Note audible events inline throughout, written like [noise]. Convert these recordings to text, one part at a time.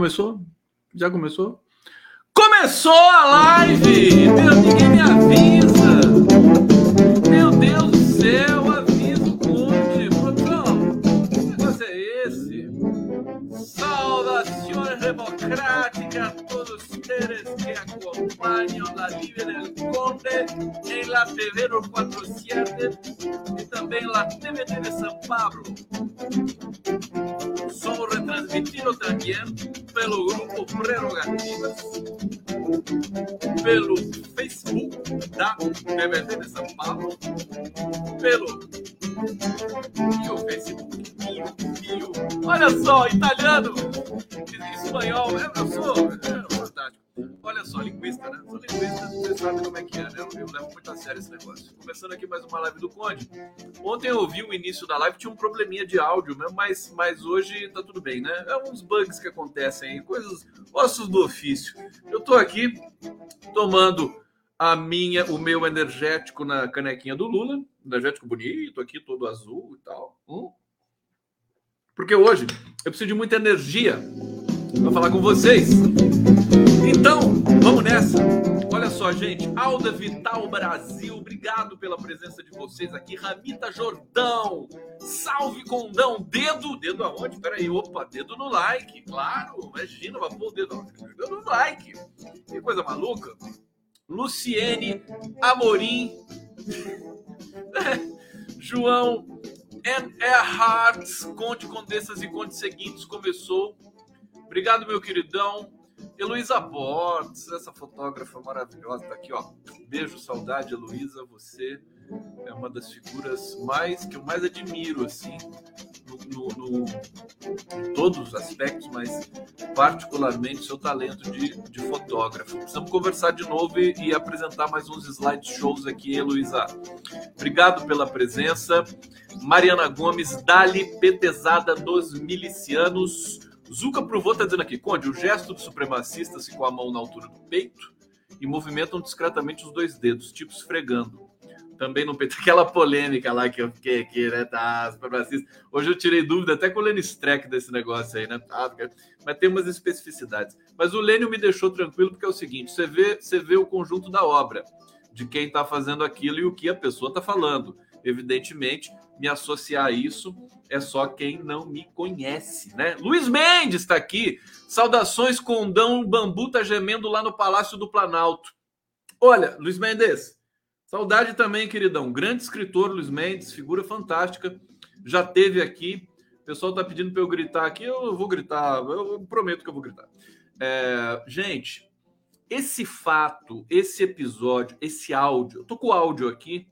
Começou? Já começou? Começou a live! Meu, ninguém me avisa! Meu Deus todos ustedes que acompanham a Live del Conde em la TV dos 47 e também la TVT de São Paulo. Somos retransmitidos também pelo grupo Prerrogativas, pelo Facebook da TVT de São Paulo, pelo e o Facebook. Olha só, italiano, espanhol, eu, eu sou. Olha só, linguista, né? Sou linguista, você sabe como é que é, né? Eu, eu levo muito a sério esse negócio. Começando aqui mais uma live do Conde. Ontem eu ouvi o início da live, tinha um probleminha de áudio mesmo, mas, mas hoje tá tudo bem, né? É uns bugs que acontecem aí, coisas, ossos do ofício. Eu tô aqui tomando a minha, o meu energético na canequinha do Lula, energético bonito aqui, todo azul e tal. Hum? Porque hoje eu preciso de muita energia para falar com vocês. Então, vamos nessa. Olha só, gente. Alda Vital Brasil, obrigado pela presença de vocês aqui. Ramita Jordão, salve condão. Dedo, dedo aonde? Peraí, opa, dedo no like, claro. Imagina, vai pôr o dedo, dedo no like. Que coisa maluca. Luciene Amorim, [laughs] João Hearts, Conte Condessas e Conte Seguintes começou. Obrigado, meu queridão. Heloísa Bortes, essa fotógrafa maravilhosa, tá aqui, ó. Beijo, saudade, Heloísa. Você é uma das figuras mais que eu mais admiro, assim, no, no, em todos os aspectos, mas particularmente seu talento de, de fotógrafo. Precisamos conversar de novo e, e apresentar mais uns slideshows aqui, Heloísa. Obrigado pela presença. Mariana Gomes, Dali Petesada dos Milicianos. Zuca provou, tá dizendo aqui, Conde, o gesto do supremacista se com a mão na altura do peito e movimentam discretamente os dois dedos, tipo esfregando. Também no peito, [laughs] aquela polêmica lá que eu fiquei aqui, né? Tá, supremacista. Hoje eu tirei dúvida até com o Lenny Streck desse negócio aí, né? Tá, mas tem umas especificidades. Mas o Lênio me deixou tranquilo porque é o seguinte: você vê, você vê o conjunto da obra, de quem está fazendo aquilo e o que a pessoa está falando. Evidentemente, me associar a isso é só quem não me conhece, né? Luiz Mendes está aqui. Saudações, Condão Bambu tá gemendo lá no Palácio do Planalto. Olha, Luiz Mendes, saudade também, queridão. Grande escritor, Luiz Mendes, figura fantástica. Já teve aqui. O pessoal tá pedindo para eu gritar aqui, eu vou gritar, eu prometo que eu vou gritar. É, gente, esse fato, esse episódio, esse áudio, eu tô com o áudio aqui,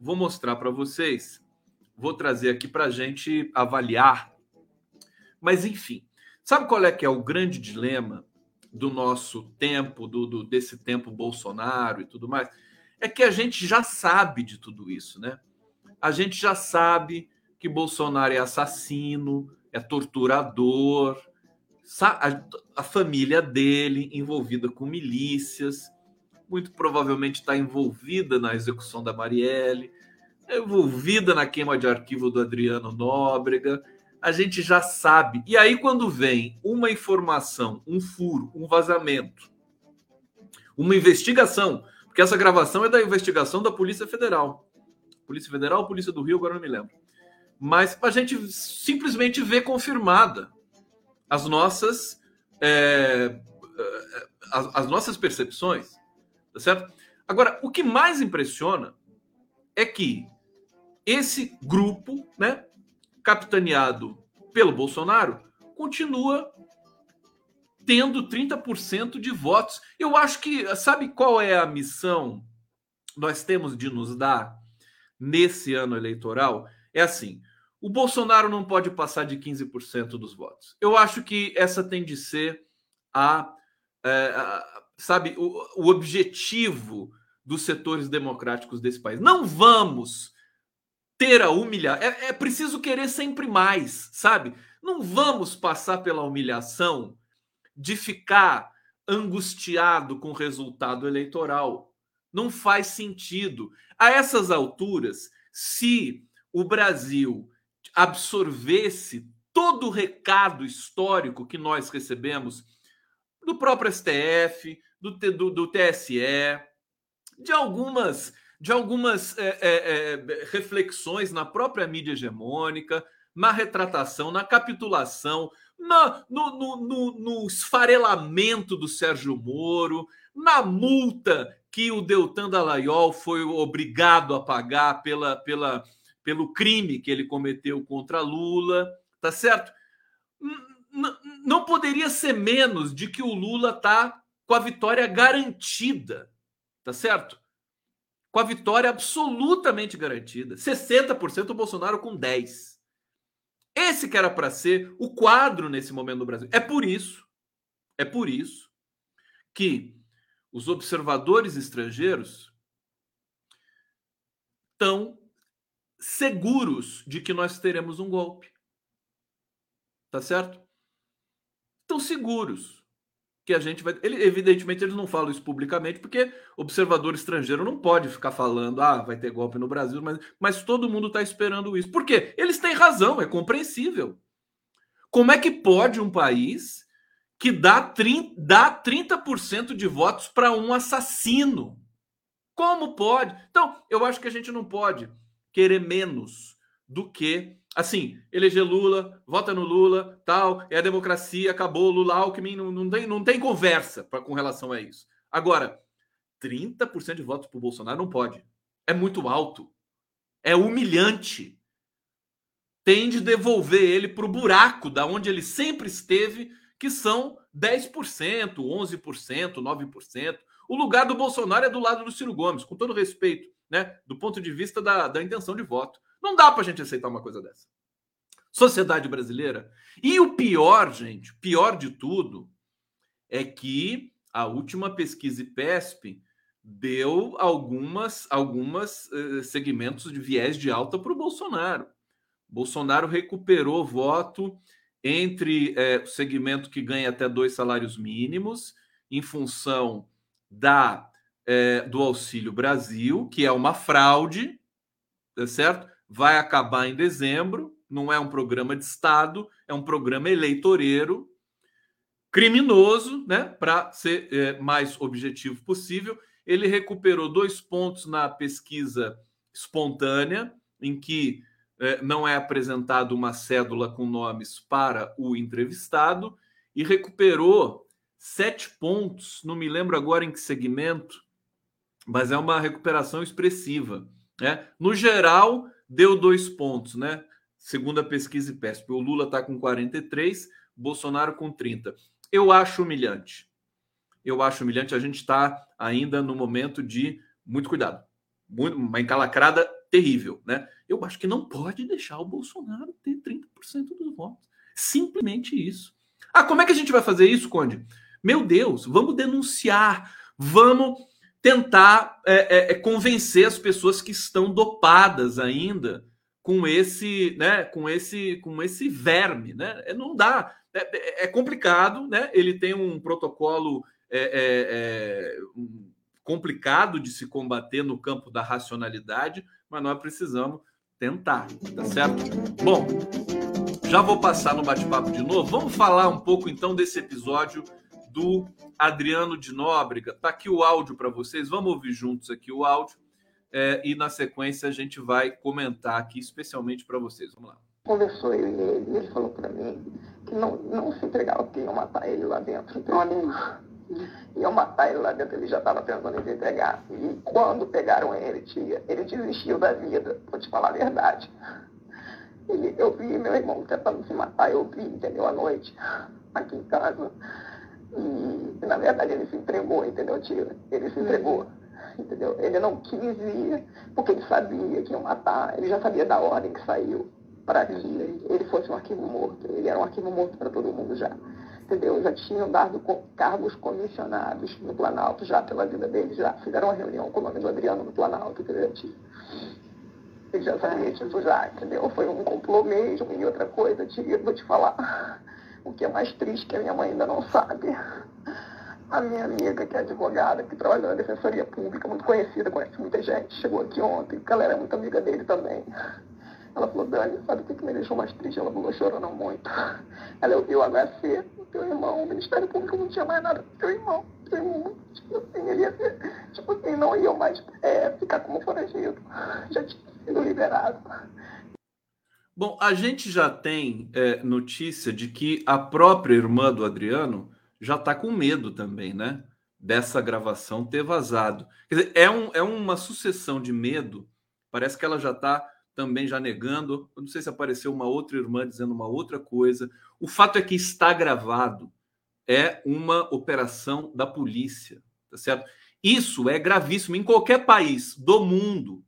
vou mostrar para vocês vou trazer aqui para a gente avaliar. Mas, enfim, sabe qual é que é o grande dilema do nosso tempo, do, do, desse tempo Bolsonaro e tudo mais? É que a gente já sabe de tudo isso, né? A gente já sabe que Bolsonaro é assassino, é torturador, a, a família dele envolvida com milícias, muito provavelmente está envolvida na execução da Marielle envolvida na queima de arquivo do Adriano Nóbrega. A gente já sabe. E aí, quando vem uma informação, um furo, um vazamento, uma investigação, porque essa gravação é da investigação da Polícia Federal. Polícia Federal Polícia do Rio, agora não me lembro. Mas a gente simplesmente vê confirmada as nossas, é, as, as nossas percepções, tá certo? Agora, o que mais impressiona é que esse grupo, né, capitaneado pelo Bolsonaro, continua tendo 30% de votos. Eu acho que, sabe qual é a missão nós temos de nos dar nesse ano eleitoral? É assim: o Bolsonaro não pode passar de 15% dos votos. Eu acho que essa tem de ser a, é, a sabe, o, o objetivo dos setores democráticos desse país. Não vamos ter a humilhar. É, é preciso querer sempre mais, sabe? Não vamos passar pela humilhação de ficar angustiado com o resultado eleitoral. Não faz sentido. A essas alturas, se o Brasil absorvesse todo o recado histórico que nós recebemos do próprio STF, do, do, do TSE, de algumas, de algumas é, é, é, reflexões na própria mídia hegemônica, na retratação, na capitulação, na, no, no, no, no esfarelamento do Sérgio Moro, na multa que o Deltan Dallagnol foi obrigado a pagar pela, pela, pelo crime que ele cometeu contra Lula, tá certo? Não poderia ser menos de que o Lula tá com a vitória garantida, tá certo? Com a vitória absolutamente garantida. 60% o Bolsonaro com 10. Esse que era para ser o quadro nesse momento no Brasil. É por isso, é por isso que os observadores estrangeiros estão seguros de que nós teremos um golpe. Tá certo? Estão seguros que a gente vai. Ele, evidentemente, eles não falam isso publicamente, porque observador estrangeiro não pode ficar falando, ah, vai ter golpe no Brasil, mas, mas todo mundo está esperando isso. Por quê? Eles têm razão, é compreensível. Como é que pode um país que dá 30%, dá 30 de votos para um assassino. Como pode? Então, eu acho que a gente não pode querer menos do que, assim, eleger Lula, vota no Lula, tal, é a democracia, acabou, Lula, Alckmin, não, não, tem, não tem conversa pra, com relação a isso. Agora, 30% de votos para o Bolsonaro não pode. É muito alto. É humilhante. Tem de devolver ele para o buraco da onde ele sempre esteve que são 10%, 11%, 9%. O lugar do Bolsonaro é do lado do Ciro Gomes, com todo respeito, né? Do ponto de vista da, da intenção de voto. Não dá para a gente aceitar uma coisa dessa. Sociedade brasileira. E o pior, gente, pior de tudo, é que a última pesquisa IPESP deu algumas, algumas eh, segmentos de viés de alta para o Bolsonaro. Bolsonaro recuperou voto entre é, o segmento que ganha até dois salários mínimos, em função da é, do Auxílio Brasil, que é uma fraude, tá certo? Vai acabar em dezembro, não é um programa de Estado, é um programa eleitoreiro, criminoso, né? Para ser é, mais objetivo possível. Ele recuperou dois pontos na pesquisa espontânea, em que é, não é apresentada uma cédula com nomes para o entrevistado e recuperou sete pontos, não me lembro agora em que segmento, mas é uma recuperação expressiva. Né? No geral, deu dois pontos, né? Segundo a pesquisa IPESP. O Lula está com 43, Bolsonaro com 30. Eu acho humilhante. Eu acho humilhante. A gente está ainda no momento de muito cuidado. Muito, uma encalacrada terrível, né? Eu acho que não pode deixar o Bolsonaro ter 30% dos votos. Simplesmente isso. Ah, como é que a gente vai fazer isso, Conde? Meu Deus, vamos denunciar, vamos tentar é, é, é convencer as pessoas que estão dopadas ainda com esse, né, com esse, com esse verme, né? É, não dá, é, é complicado, né? Ele tem um protocolo é, complicado de se combater no campo da racionalidade, mas nós precisamos tentar, tá certo? Bom, já vou passar no bate-papo de novo. Vamos falar um pouco então desse episódio do Adriano de Nóbrega. Tá aqui o áudio para vocês. Vamos ouvir juntos aqui o áudio é, e na sequência a gente vai comentar aqui especialmente para vocês. Vamos lá. Conversou eu e ele, e ele falou para mim que não, não se entregava, que iam matar ele lá dentro. Então, iam matar ele lá dentro, ele já estava pensando em se entregar. E quando pegaram ele, tia, ele desistiu da vida, vou te falar a verdade. Ele, eu vi meu irmão tentando se matar, eu vi, entendeu, à noite, aqui em casa. E, na verdade, ele se entregou, entendeu, tia? Ele se entregou, entendeu? Ele não quis ir, porque ele sabia que iam matar, ele já sabia da ordem que saiu para que ele fosse um arquivo morto. Ele era um arquivo morto para todo mundo já entendeu? Já tinham dado cargos comissionados no Planalto já pela vida dele, já fizeram uma reunião com o nome do Adriano no Planalto, entendeu? Ele já sabia disso já, entendeu? Foi um complô mesmo e outra coisa, tio, vou te falar. O que é mais triste que a minha mãe ainda não sabe. A minha amiga, que é advogada, que trabalha na Defensoria Pública, muito conhecida, conhece muita gente, chegou aqui ontem, porque ela era muito amiga dele também. Ela falou, Dani, sabe o que, que me deixou mais triste? Ela falou, chorando muito. Ela ouviu o HC, o teu irmão, o Ministério Público não tinha mais nada do teu irmão. Teu irmão, tipo assim, ele ia ser, tipo assim, não ia mais é, ficar como foragido. Já tinha sido liberado. Bom, a gente já tem é, notícia de que a própria irmã do Adriano já está com medo também, né? Dessa gravação ter vazado. Quer dizer, é, um, é uma sucessão de medo. Parece que ela já está também já negando. Eu não sei se apareceu uma outra irmã dizendo uma outra coisa. O fato é que está gravado. É uma operação da polícia, tá certo? Isso é gravíssimo em qualquer país do mundo.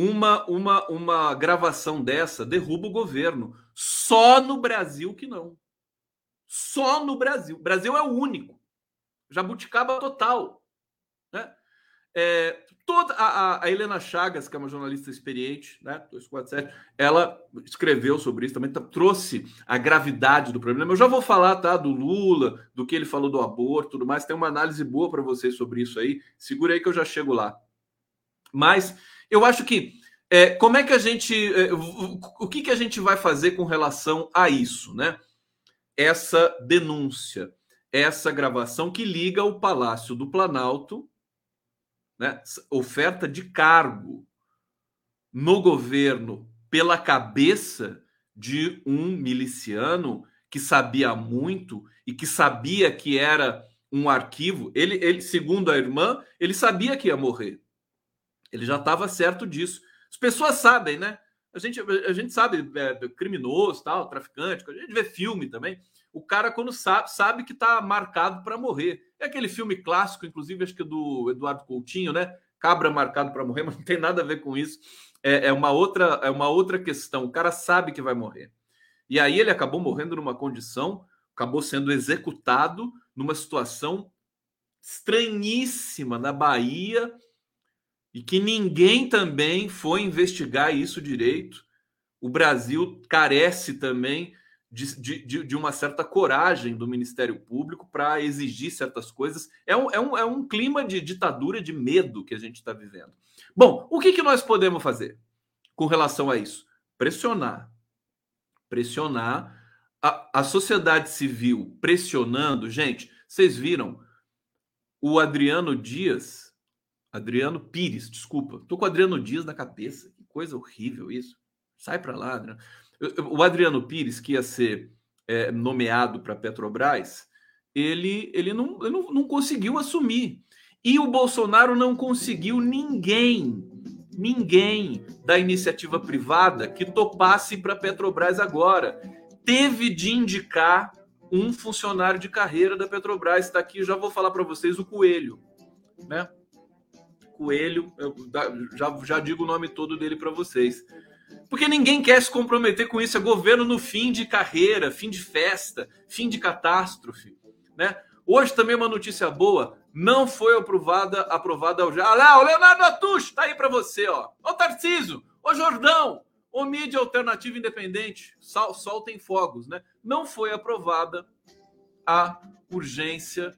Uma, uma, uma gravação dessa derruba o governo. Só no Brasil que não. Só no Brasil. O Brasil é o único. Jabuticaba total. Né? É, toda a, a, Helena Chagas, que é uma jornalista experiente, né, 247, ela escreveu sobre isso também, tá, trouxe a gravidade do problema. Eu já vou falar, tá, do Lula, do que ele falou do aborto, tudo mais. Tem uma análise boa para vocês sobre isso aí. Segura aí que eu já chego lá. Mas eu acho que é, como é que a gente, é, o, o que que a gente vai fazer com relação a isso, né? Essa denúncia, essa gravação que liga o Palácio do Planalto né, oferta de cargo no governo pela cabeça de um miliciano que sabia muito e que sabia que era um arquivo. Ele, ele segundo a irmã, ele sabia que ia morrer. Ele já estava certo disso. As pessoas sabem, né? A gente, a gente sabe, é, criminoso, tal, traficante, a gente vê filme também. O cara, quando sabe, sabe que está marcado para morrer. É aquele filme clássico, inclusive, acho que é do Eduardo Coutinho, né? Cabra marcado para morrer, [laughs] mas não tem nada a ver com isso. É, é, uma outra, é uma outra questão. O cara sabe que vai morrer. E aí ele acabou morrendo numa condição, acabou sendo executado numa situação estranhíssima na Bahia e que ninguém também foi investigar isso direito. O Brasil carece também de, de, de uma certa coragem do Ministério Público para exigir certas coisas. É um, é, um, é um clima de ditadura, de medo que a gente está vivendo. Bom, o que, que nós podemos fazer com relação a isso? Pressionar. Pressionar. A, a sociedade civil pressionando. Gente, vocês viram o Adriano Dias. Adriano Pires, desculpa. Tô com o Adriano Dias na cabeça. Que coisa horrível isso. Sai para lá, Adriano. O Adriano Pires, que ia ser é, nomeado para Petrobras, ele, ele, não, ele não, não conseguiu assumir. E o Bolsonaro não conseguiu ninguém, ninguém da iniciativa privada que topasse para Petrobras agora. Teve de indicar um funcionário de carreira da Petrobras. Está aqui, já vou falar para vocês, o Coelho. Né? Coelho, eu já, já digo o nome todo dele para vocês. Porque ninguém quer se comprometer com isso. É governo no fim de carreira, fim de festa, fim de catástrofe. Né? Hoje também uma notícia boa. Não foi aprovada, aprovada ao já. lá, o Leonardo Atush tá aí para você, ó. Ô Tarciso, ô Jordão, ô mídia alternativa independente, sol, soltem fogos, né? Não foi aprovada a urgência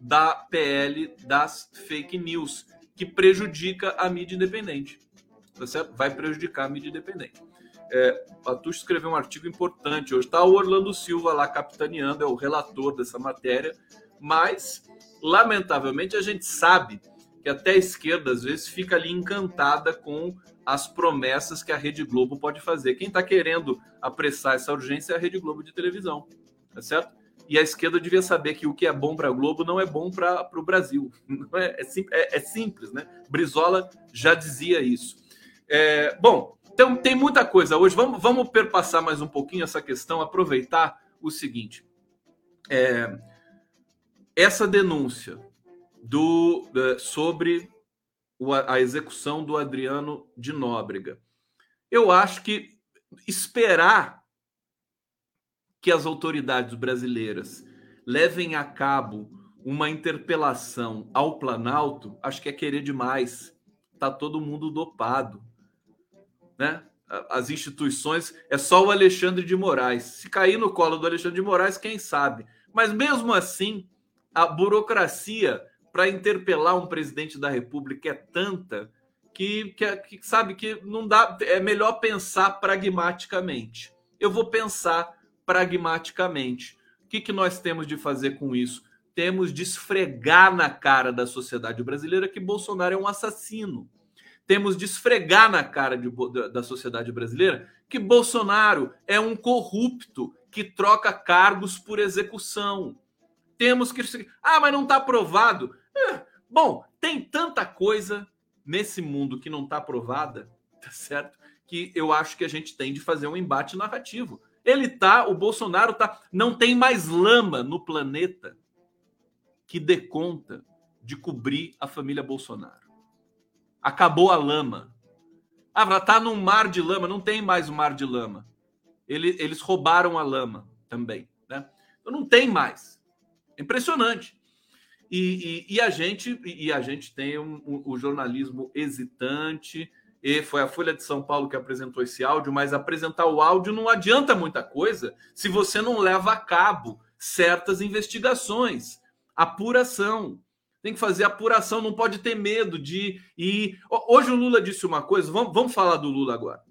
da PL das fake news, que prejudica a mídia independente certo? vai prejudicar a mídia independente. É, Patucho escreveu um artigo importante hoje. Está o Orlando Silva lá capitaneando, é o relator dessa matéria, mas, lamentavelmente, a gente sabe que até a esquerda, às vezes, fica ali encantada com as promessas que a Rede Globo pode fazer. Quem está querendo apressar essa urgência é a Rede Globo de televisão, tá certo? E a esquerda devia saber que o que é bom para a Globo não é bom para o Brasil. [laughs] É, é, é, é simples, né? Brizola já dizia isso. É, bom, então tem muita coisa hoje. Vamos, vamos perpassar mais um pouquinho essa questão, aproveitar o seguinte. É, essa denúncia do, sobre a execução do Adriano de Nóbrega. Eu acho que esperar que as autoridades brasileiras levem a cabo uma interpelação ao Planalto, acho que é querer demais. Está todo mundo dopado né? As instituições, é só o Alexandre de Moraes. Se cair no colo do Alexandre de Moraes, quem sabe? Mas mesmo assim, a burocracia para interpelar um presidente da República é tanta que, que, que sabe que não dá. É melhor pensar pragmaticamente. Eu vou pensar pragmaticamente. O que, que nós temos de fazer com isso? Temos de esfregar na cara da sociedade brasileira que Bolsonaro é um assassino. Temos de esfregar na cara de, da sociedade brasileira que Bolsonaro é um corrupto que troca cargos por execução. Temos que. Ah, mas não está aprovado. É, bom, tem tanta coisa nesse mundo que não está aprovada, [laughs] tá certo? Que eu acho que a gente tem de fazer um embate narrativo. Ele tá, o Bolsonaro tá, não tem mais lama no planeta que dê conta de cobrir a família Bolsonaro. Acabou a lama. Ah, tá num mar de lama, não tem mais um mar de lama. Ele, eles roubaram a lama também, né? Então não tem mais. É impressionante. E, e, e, a gente e a gente tem um, um, o jornalismo hesitante e foi a Folha de São Paulo que apresentou esse áudio, mas apresentar o áudio não adianta muita coisa se você não leva a cabo certas investigações, apuração. Tem que fazer apuração, não pode ter medo de ir. Hoje o Lula disse uma coisa, vamos, vamos falar do Lula agora.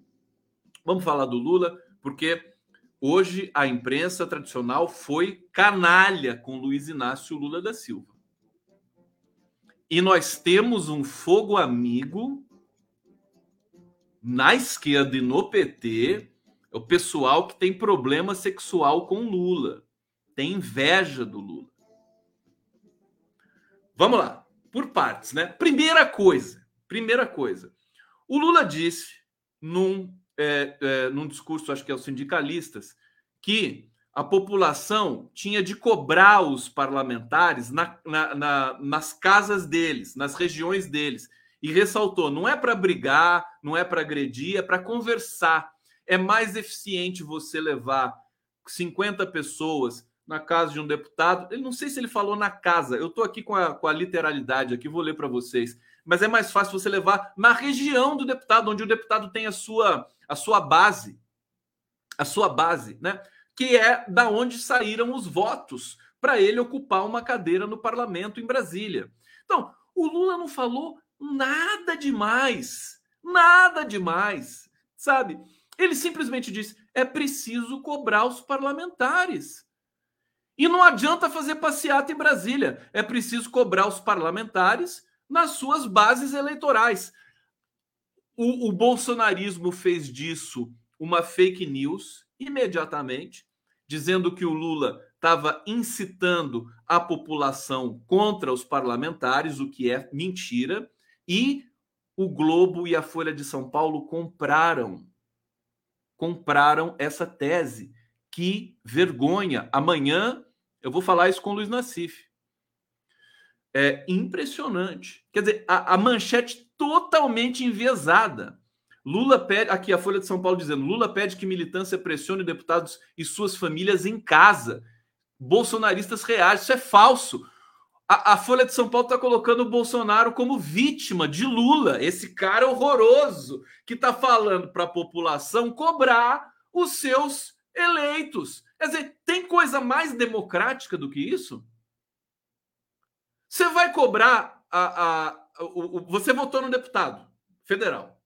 Vamos falar do Lula, porque hoje a imprensa tradicional foi canalha com Luiz Inácio Lula da Silva. E nós temos um fogo amigo na esquerda e no PT, é o pessoal que tem problema sexual com Lula, tem inveja do Lula. Vamos lá, por partes, né? Primeira coisa, primeira coisa. O Lula disse num, é, é, num discurso, acho que é aos sindicalistas, que a população tinha de cobrar os parlamentares na, na, na, nas casas deles, nas regiões deles. E ressaltou: não é para brigar, não é para agredir, é para conversar. É mais eficiente você levar 50 pessoas na casa de um deputado. Ele não sei se ele falou na casa. Eu estou aqui com a, com a literalidade aqui, vou ler para vocês. Mas é mais fácil você levar na região do deputado, onde o deputado tem a sua, a sua base, a sua base, né? Que é da onde saíram os votos para ele ocupar uma cadeira no parlamento em Brasília. Então, o Lula não falou nada demais, nada demais, sabe? Ele simplesmente disse: é preciso cobrar os parlamentares. E não adianta fazer passeata em Brasília. É preciso cobrar os parlamentares nas suas bases eleitorais. O, o bolsonarismo fez disso uma fake news imediatamente, dizendo que o Lula estava incitando a população contra os parlamentares, o que é mentira, e o Globo e a Folha de São Paulo compraram compraram essa tese. Que vergonha! Amanhã eu vou falar isso com o Luiz Nassif. É impressionante. Quer dizer, a, a manchete totalmente enviesada. Lula pede, aqui a Folha de São Paulo dizendo: Lula pede que militância pressione deputados e suas famílias em casa. Bolsonaristas reais. Isso é falso. A, a Folha de São Paulo está colocando o Bolsonaro como vítima de Lula, esse cara horroroso que está falando para a população cobrar os seus eleitos. Quer dizer, tem coisa mais democrática do que isso? Você vai cobrar a, a, o, o, você votou no deputado federal,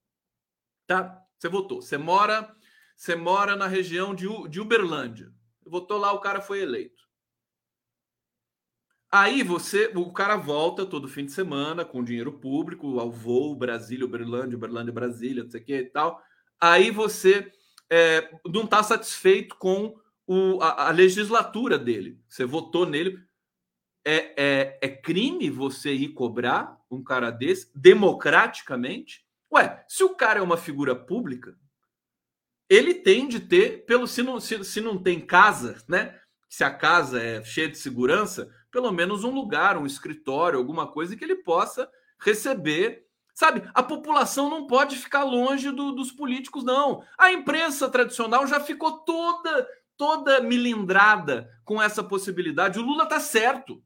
tá? Você votou. Você mora, você mora na região de, de Uberlândia. Votou lá, o cara foi eleito. Aí você, o cara volta todo fim de semana com dinheiro público ao voo Brasília, Uberlândia, Uberlândia, Brasília, não sei o que e tal. Aí você é, não está satisfeito com o, a, a, legislatura dele. Você votou nele. É, é, é crime você ir cobrar um cara desse democraticamente? Ué, se o cara é uma figura pública, ele tem de ter, pelo se não, se, se não tem casa, né? Se a casa é cheia de segurança, pelo menos um lugar, um escritório, alguma coisa que ele possa receber. Sabe, a população não pode ficar longe do, dos políticos, não. A imprensa tradicional já ficou toda toda milindrada com essa possibilidade. O Lula tá certo.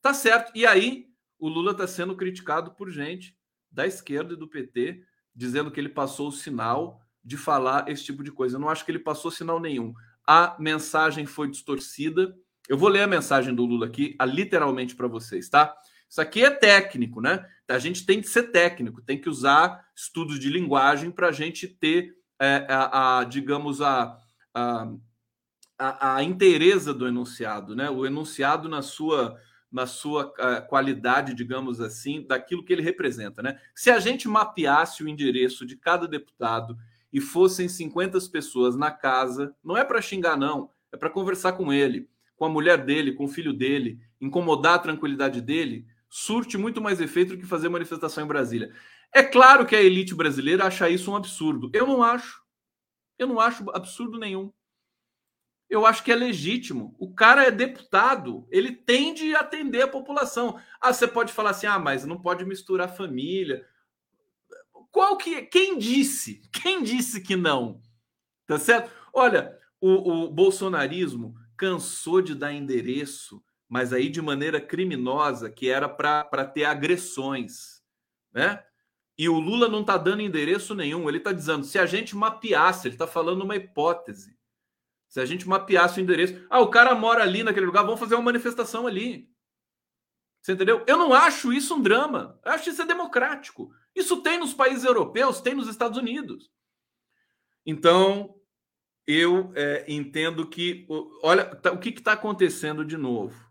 Tá certo. E aí, o Lula está sendo criticado por gente da esquerda e do PT, dizendo que ele passou o sinal de falar esse tipo de coisa. Eu não acho que ele passou sinal nenhum. A mensagem foi distorcida. Eu vou ler a mensagem do Lula aqui, literalmente para vocês, tá? Isso aqui é técnico, né? A gente tem que ser técnico, tem que usar estudos de linguagem para a gente ter, é, a, a, digamos, a, a, a, a inteireza do enunciado, né? O enunciado na sua na sua uh, qualidade, digamos assim, daquilo que ele representa, né? Se a gente mapeasse o endereço de cada deputado e fossem 50 pessoas na casa, não é para xingar não, é para conversar com ele, com a mulher dele, com o filho dele, incomodar a tranquilidade dele, surte muito mais efeito do que fazer manifestação em Brasília. É claro que a elite brasileira acha isso um absurdo. Eu não acho. Eu não acho absurdo nenhum. Eu acho que é legítimo. O cara é deputado, ele tem de atender a população. Ah, você pode falar assim: "Ah, mas não pode misturar família". Qual que quem disse? Quem disse que não? Tá certo? Olha, o, o bolsonarismo cansou de dar endereço mas aí de maneira criminosa, que era para ter agressões, né? E o Lula não está dando endereço nenhum. Ele está dizendo: se a gente mapeasse, ele está falando uma hipótese. Se a gente mapeasse o endereço, ah, o cara mora ali naquele lugar, vamos fazer uma manifestação ali. Você entendeu? Eu não acho isso um drama. Eu acho isso é democrático. Isso tem nos países europeus, tem nos Estados Unidos. Então, eu é, entendo que. Olha, tá, o que está acontecendo de novo?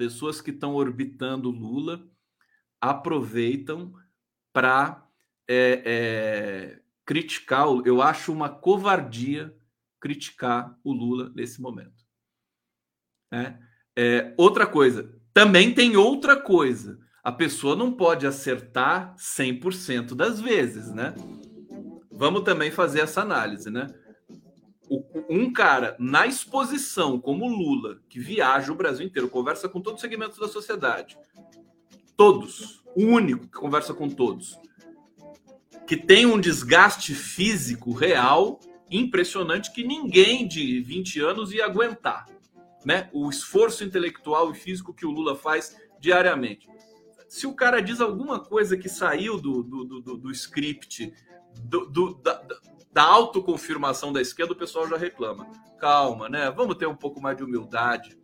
pessoas que estão orbitando Lula aproveitam para é, é, criticar. Eu acho uma covardia criticar o Lula nesse momento. É, é, outra coisa, também tem outra coisa. A pessoa não pode acertar 100% das vezes, né? Vamos também fazer essa análise, né? Um cara na exposição como Lula, que viaja o Brasil inteiro, conversa com todos os segmentos da sociedade, todos, o único que conversa com todos, que tem um desgaste físico real impressionante que ninguém de 20 anos ia aguentar, né? O esforço intelectual e físico que o Lula faz diariamente. Se o cara diz alguma coisa que saiu do, do, do, do script do, do, da, autoconfirmação da esquerda, o pessoal já reclama. Calma, né? Vamos ter um pouco mais de humildade.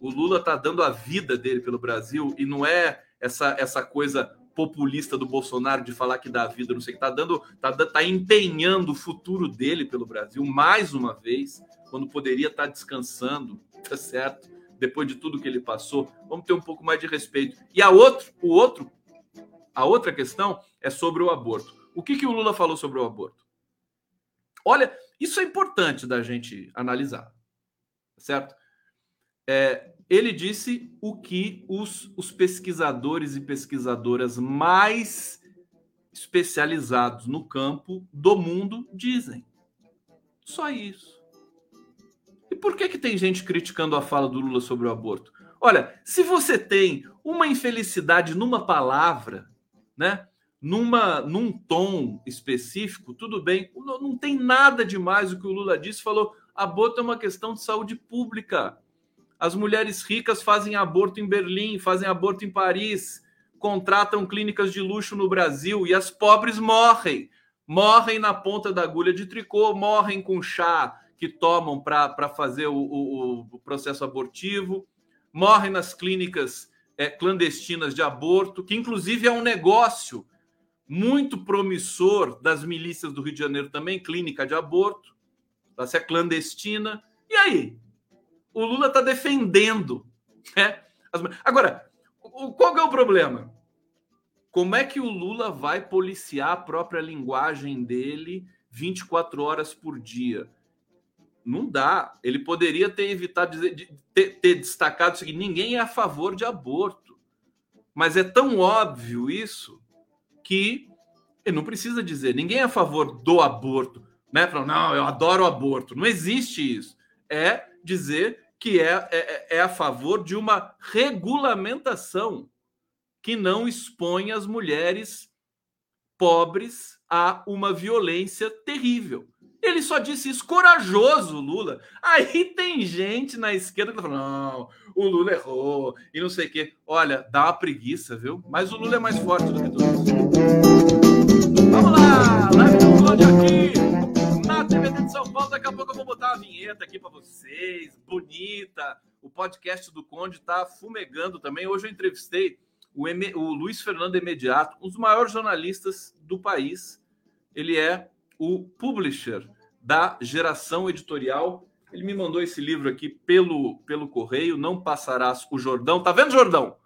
O Lula está dando a vida dele pelo Brasil e não é essa, essa coisa populista do Bolsonaro de falar que dá a vida, não sei que, tá dando, tá, tá empenhando o futuro dele pelo Brasil mais uma vez, quando poderia estar tá descansando, tá certo? Depois de tudo que ele passou, vamos ter um pouco mais de respeito. E a outro, o outro, a outra questão é sobre o aborto. O que, que o Lula falou sobre o aborto? Olha, isso é importante da gente analisar, certo? É, ele disse o que os, os pesquisadores e pesquisadoras mais especializados no campo do mundo dizem. Só isso. E por que, que tem gente criticando a fala do Lula sobre o aborto? Olha, se você tem uma infelicidade numa palavra, né? Numa, num tom específico, tudo bem, não, não tem nada demais o que o Lula disse, falou, aborto é uma questão de saúde pública. As mulheres ricas fazem aborto em Berlim, fazem aborto em Paris, contratam clínicas de luxo no Brasil e as pobres morrem. Morrem na ponta da agulha de tricô, morrem com chá que tomam para fazer o, o, o, processo abortivo, morrem nas clínicas é, clandestinas de aborto, que inclusive é um negócio muito promissor das milícias do Rio de Janeiro também, clínica de aborto, tá? se é clandestina. E aí? O Lula está defendendo. Né? Agora, qual é o problema? Como é que o Lula vai policiar a própria linguagem dele 24 horas por dia? Não dá. Ele poderia ter evitado ter, ter destacado o seguinte: ninguém é a favor de aborto. Mas é tão óbvio isso que ele não precisa dizer, ninguém é a favor do aborto, né? Falar, não, eu adoro aborto. Não existe isso. É dizer que é, é, é a favor de uma regulamentação que não expõe as mulheres pobres a uma violência terrível. Ele só disse isso, corajoso, Lula. Aí tem gente na esquerda que tá falando, não, o Lula errou e não sei o quê. Olha, dá uma preguiça, viu? Mas o Lula é mais forte do que lá, live do Conde aqui na TVT de São Paulo. Daqui a pouco eu vou botar uma vinheta aqui para vocês, bonita. O podcast do Conde está fumegando também. Hoje eu entrevistei o, o Luiz Fernando Imediato, um dos maiores jornalistas do país. Ele é o publisher da Geração Editorial. Ele me mandou esse livro aqui pelo, pelo correio. Não passarás o Jordão. Tá vendo, Jordão?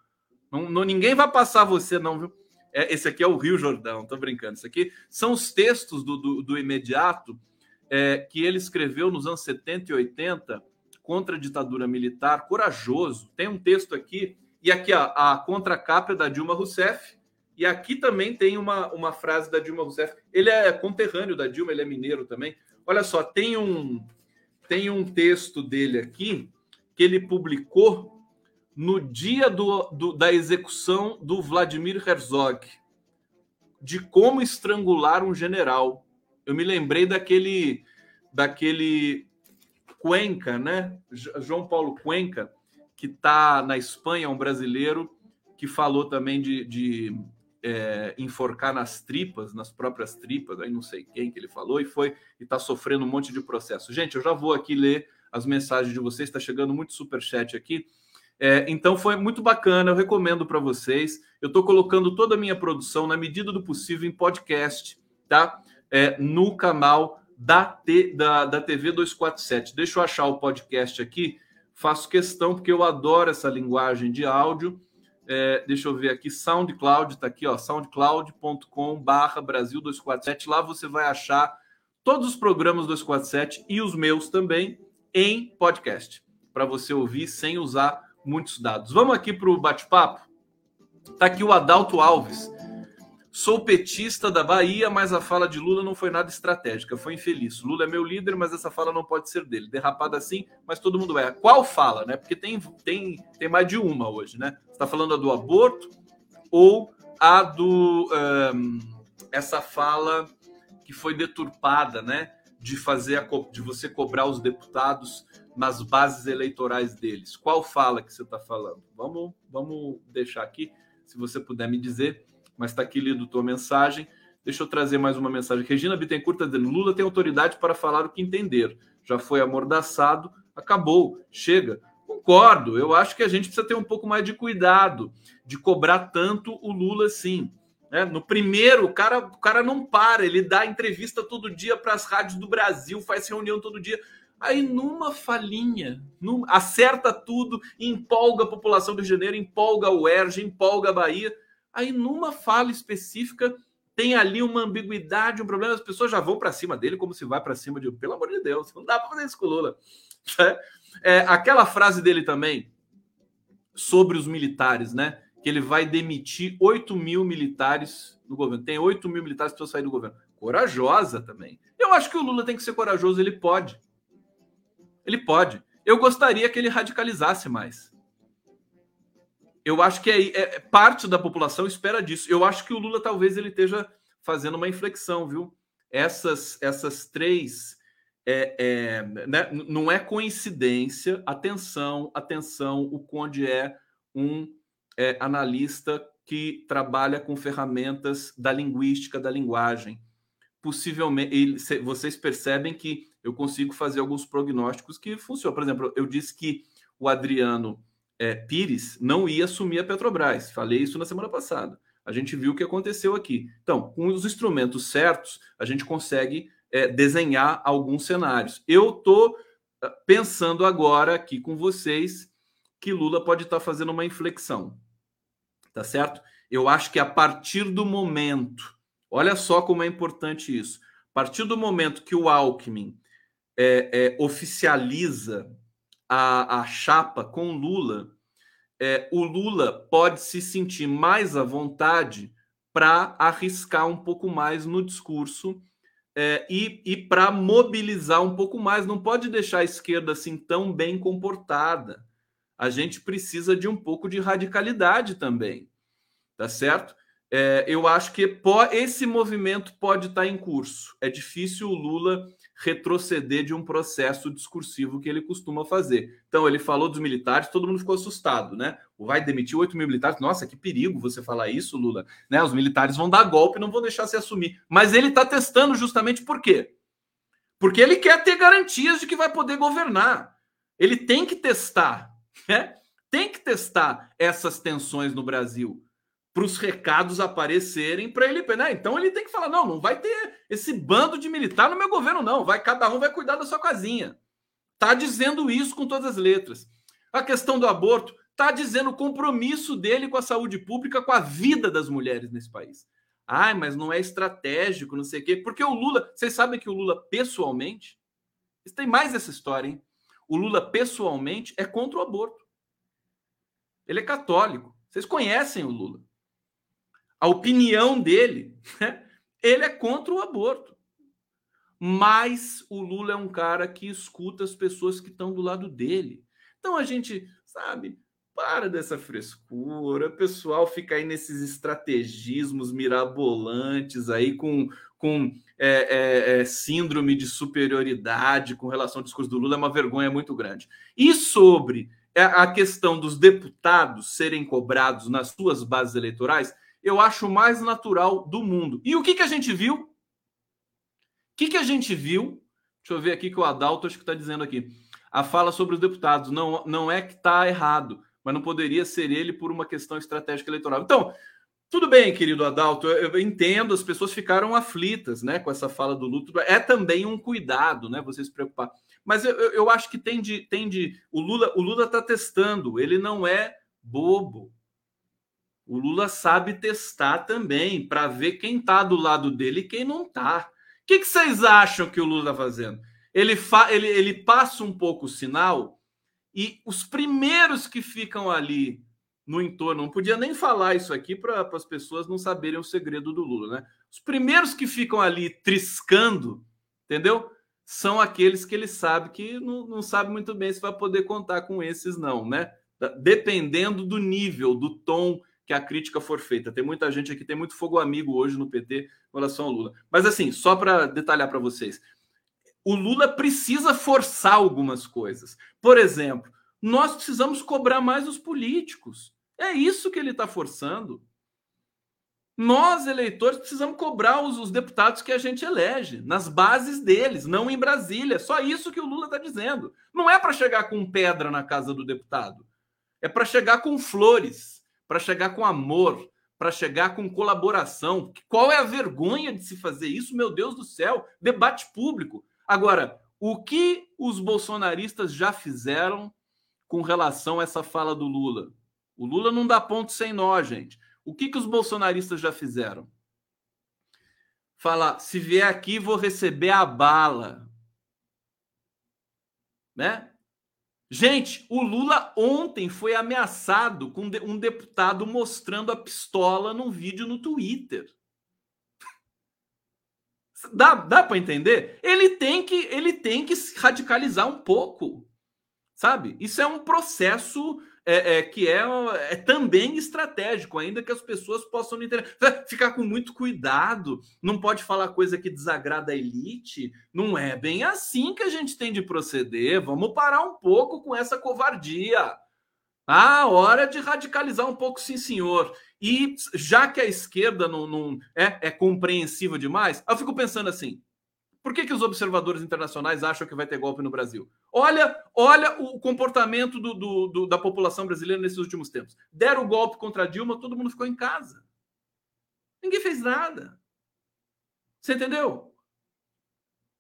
Não, não, ninguém vai passar você, não, viu? É, esse aqui é o Rio Jordão, tô brincando. Isso aqui são os textos do, do, do imediato é, que ele escreveu nos anos 70 e 80 contra a ditadura militar, corajoso. Tem um texto aqui, e aqui ó, a contracapa é da Dilma Rousseff, e aqui também tem uma, uma frase da Dilma Rousseff. Ele é conterrâneo da Dilma, ele é mineiro também. Olha só, tem um, tem um texto dele aqui que ele publicou no dia do, do, da execução do Vladimir Herzog, de como estrangular um general. Eu me lembrei daquele daquele Cuenca, né? João Paulo Cuenca, que está na Espanha, um brasileiro que falou também de, de é, enforcar nas tripas, nas próprias tripas, aí não sei quem que ele falou, e foi e está sofrendo um monte de processo. Gente, eu já vou aqui ler as mensagens de vocês, está chegando muito super chat aqui. É, então foi muito bacana, eu recomendo para vocês. Eu estou colocando toda a minha produção, na medida do possível, em podcast, tá? É, no canal da, T, da, da TV 247. Deixa eu achar o podcast aqui. Faço questão, porque eu adoro essa linguagem de áudio. É, deixa eu ver aqui, SoundCloud, está aqui, ó, soundcloud.com barra Brasil 247. Lá você vai achar todos os programas 247 e os meus também em podcast, para você ouvir sem usar muitos dados. Vamos aqui para o bate-papo? Está aqui o Adalto Alves. Sou petista da Bahia, mas a fala de Lula não foi nada estratégica, foi infeliz. Lula é meu líder, mas essa fala não pode ser dele. Derrapada assim, mas todo mundo é. Qual fala, né? Porque tem, tem, tem mais de uma hoje, né? Você está falando a do aborto ou a do. Um, essa fala que foi deturpada, né? De fazer a, de você cobrar os deputados nas bases eleitorais deles. Qual fala que você está falando? Vamos, vamos deixar aqui, se você puder me dizer mas está aqui lido tua mensagem. Deixa eu trazer mais uma mensagem. Regina Bittencourt está dizendo: Lula tem autoridade para falar o que entender. Já foi amordaçado, acabou, chega. Concordo, eu acho que a gente precisa ter um pouco mais de cuidado de cobrar tanto o Lula assim. Né? No primeiro, o cara, o cara não para, ele dá entrevista todo dia para as rádios do Brasil, faz reunião todo dia. Aí, numa falinha, num, acerta tudo, empolga a população do Rio de Janeiro, empolga o UERJ, empolga a Bahia Aí, numa fala específica, tem ali uma ambiguidade, um problema, as pessoas já vão para cima dele como se vai para cima de. Pelo amor de Deus, não dá para fazer isso com o Lula. É, é, aquela frase dele também sobre os militares, né? Que ele vai demitir 8 mil militares no governo. Tem 8 mil militares para sair do governo. Corajosa também. Eu acho que o Lula tem que ser corajoso, ele pode. Ele pode. Eu gostaria que ele radicalizasse mais. Eu acho que é, é, parte da população espera disso. Eu acho que o Lula talvez ele esteja fazendo uma inflexão, viu? Essas, essas três. É, é, né? Não é coincidência. Atenção, atenção. O Conde é um é, analista que trabalha com ferramentas da linguística, da linguagem. Possivelmente, ele, vocês percebem que eu consigo fazer alguns prognósticos que funcionam. Por exemplo, eu disse que o Adriano é, Pires não ia assumir a Petrobras. Falei isso na semana passada. A gente viu o que aconteceu aqui. Então, com os instrumentos certos, a gente consegue é, desenhar alguns cenários. Eu estou ah, pensando agora aqui com vocês que Lula pode estar tá fazendo uma inflexão. Tá certo? Eu acho que a partir do momento, olha só como é importante isso. A partir do momento que o Alckmin é, é, oficializa a, a chapa com Lula, é, o Lula pode se sentir mais à vontade para arriscar um pouco mais no discurso é, e, e para mobilizar um pouco mais. Não pode deixar a esquerda assim tão bem comportada. A gente precisa de um pouco de radicalidade também, tá certo? É, eu acho que esse movimento pode estar tá em curso. É difícil o Lula retroceder de um processo discursivo que ele costuma fazer. Então, ele falou dos militares, todo mundo ficou assustado, né? Vai demitir 8 mil militares. Nossa, que perigo você falar isso, Lula. Né? Os militares vão dar golpe, não vão deixar se assumir. Mas ele está testando justamente por quê? Porque ele quer ter garantias de que vai poder governar. Ele tem que testar. Né? Tem que testar essas tensões no Brasil para os recados aparecerem para ele. Né? Então ele tem que falar: não, não vai ter esse bando de militar no meu governo, não. Vai, cada um vai cuidar da sua casinha. Tá dizendo isso com todas as letras. A questão do aborto está dizendo o compromisso dele com a saúde pública, com a vida das mulheres nesse país. Ai, mas não é estratégico, não sei o quê. Porque o Lula, vocês sabem que o Lula pessoalmente, tem mais essa história, hein? O Lula pessoalmente é contra o aborto. Ele é católico. Vocês conhecem o Lula. A opinião dele, né? ele é contra o aborto. Mas o Lula é um cara que escuta as pessoas que estão do lado dele. Então a gente, sabe, para dessa frescura, o pessoal fica aí nesses estrategismos mirabolantes aí com, com é, é, é, síndrome de superioridade com relação ao discurso do Lula, é uma vergonha muito grande. E sobre é, a questão dos deputados serem cobrados nas suas bases eleitorais, eu acho mais natural do mundo. E o que, que a gente viu? O que, que a gente viu? Deixa eu ver aqui que o Adalto acho que está dizendo aqui. A fala sobre os deputados não, não é que está errado mas não poderia ser ele por uma questão estratégica eleitoral. Então, tudo bem, querido Adalto, eu entendo, as pessoas ficaram aflitas né, com essa fala do Lula. É também um cuidado, né? Você se preocupar. Mas eu, eu acho que tem de, tem de. O Lula o Lula está testando, ele não é bobo. O Lula sabe testar também para ver quem está do lado dele e quem não está. O que, que vocês acham que o Lula está fazendo? Ele, fa, ele, ele passa um pouco o sinal e os primeiros que ficam ali no entorno, não podia nem falar isso aqui para as pessoas não saberem o segredo do Lula, né? Os primeiros que ficam ali triscando, entendeu? São aqueles que ele sabe que não, não sabe muito bem se vai poder contar com esses, não, né? Dependendo do nível, do tom que a crítica for feita. Tem muita gente aqui, tem muito fogo amigo hoje no PT com relação ao Lula. Mas assim, só para detalhar para vocês, o Lula precisa forçar algumas coisas. Por exemplo, nós precisamos cobrar mais os políticos. É isso que ele está forçando. Nós, eleitores, precisamos cobrar os, os, deputados que a gente elege, nas bases deles, não em Brasília. Só isso que o Lula está dizendo. Não é para chegar com pedra na casa do deputado. É para chegar com flores, para chegar com amor, para chegar com colaboração. Qual é a vergonha de se fazer isso? Meu Deus do céu! Debate público. Agora, o que os bolsonaristas já fizeram com relação a essa fala do Lula? O Lula não dá ponto sem nó, gente. O que, que os bolsonaristas já fizeram? Fala, se vier aqui, vou receber a bala. Né? Gente, o Lula ontem foi ameaçado com um deputado mostrando a pistola num vídeo no Twitter. [laughs] Dá, dá para entender? Ele tem que ele tem que se radicalizar um pouco, sabe? Isso é um processo é, é, que é, é, também estratégico, ainda que as pessoas possam entender. Ficar com muito cuidado, não pode falar coisa que desagrada a elite. Não é bem assim que a gente tem de proceder. Vamos parar um pouco com essa covardia. Ah, hora de radicalizar um pouco, sim, senhor. E já que a esquerda não, não é, é compreensiva demais, eu fico pensando assim: por que, que os observadores internacionais acham que vai ter golpe no Brasil? Olha, olha o comportamento do, do, do, da população brasileira nesses últimos tempos. Deram o golpe contra Dilma, todo mundo ficou em casa. Ninguém fez nada. Você entendeu?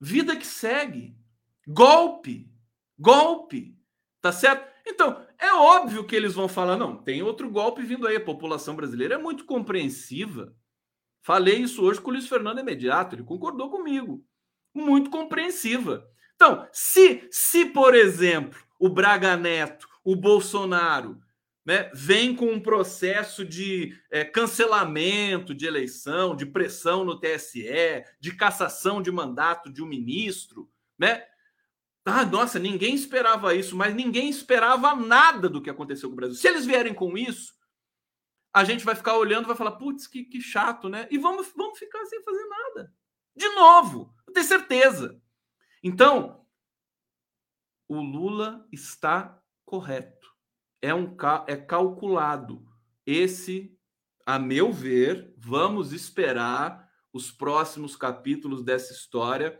Vida que segue. Golpe. Golpe. Tá certo? Então, é óbvio que eles vão falar: não, tem outro golpe vindo aí. A população brasileira é muito compreensiva. Falei isso hoje com o Luiz Fernando imediato, ele concordou comigo. Muito compreensiva. Então, se, se por exemplo, o Braga Neto, o Bolsonaro, né, vem com um processo de é, cancelamento de eleição, de pressão no TSE, de cassação de mandato de um ministro, né? Ah, nossa, ninguém esperava isso, mas ninguém esperava nada do que aconteceu com o Brasil. Se eles vierem com isso, a gente vai ficar olhando vai falar, putz, que, que chato, né? E vamos, vamos ficar sem fazer nada. De novo, tenho certeza. Então, o Lula está correto. É um é calculado. Esse, a meu ver, vamos esperar os próximos capítulos dessa história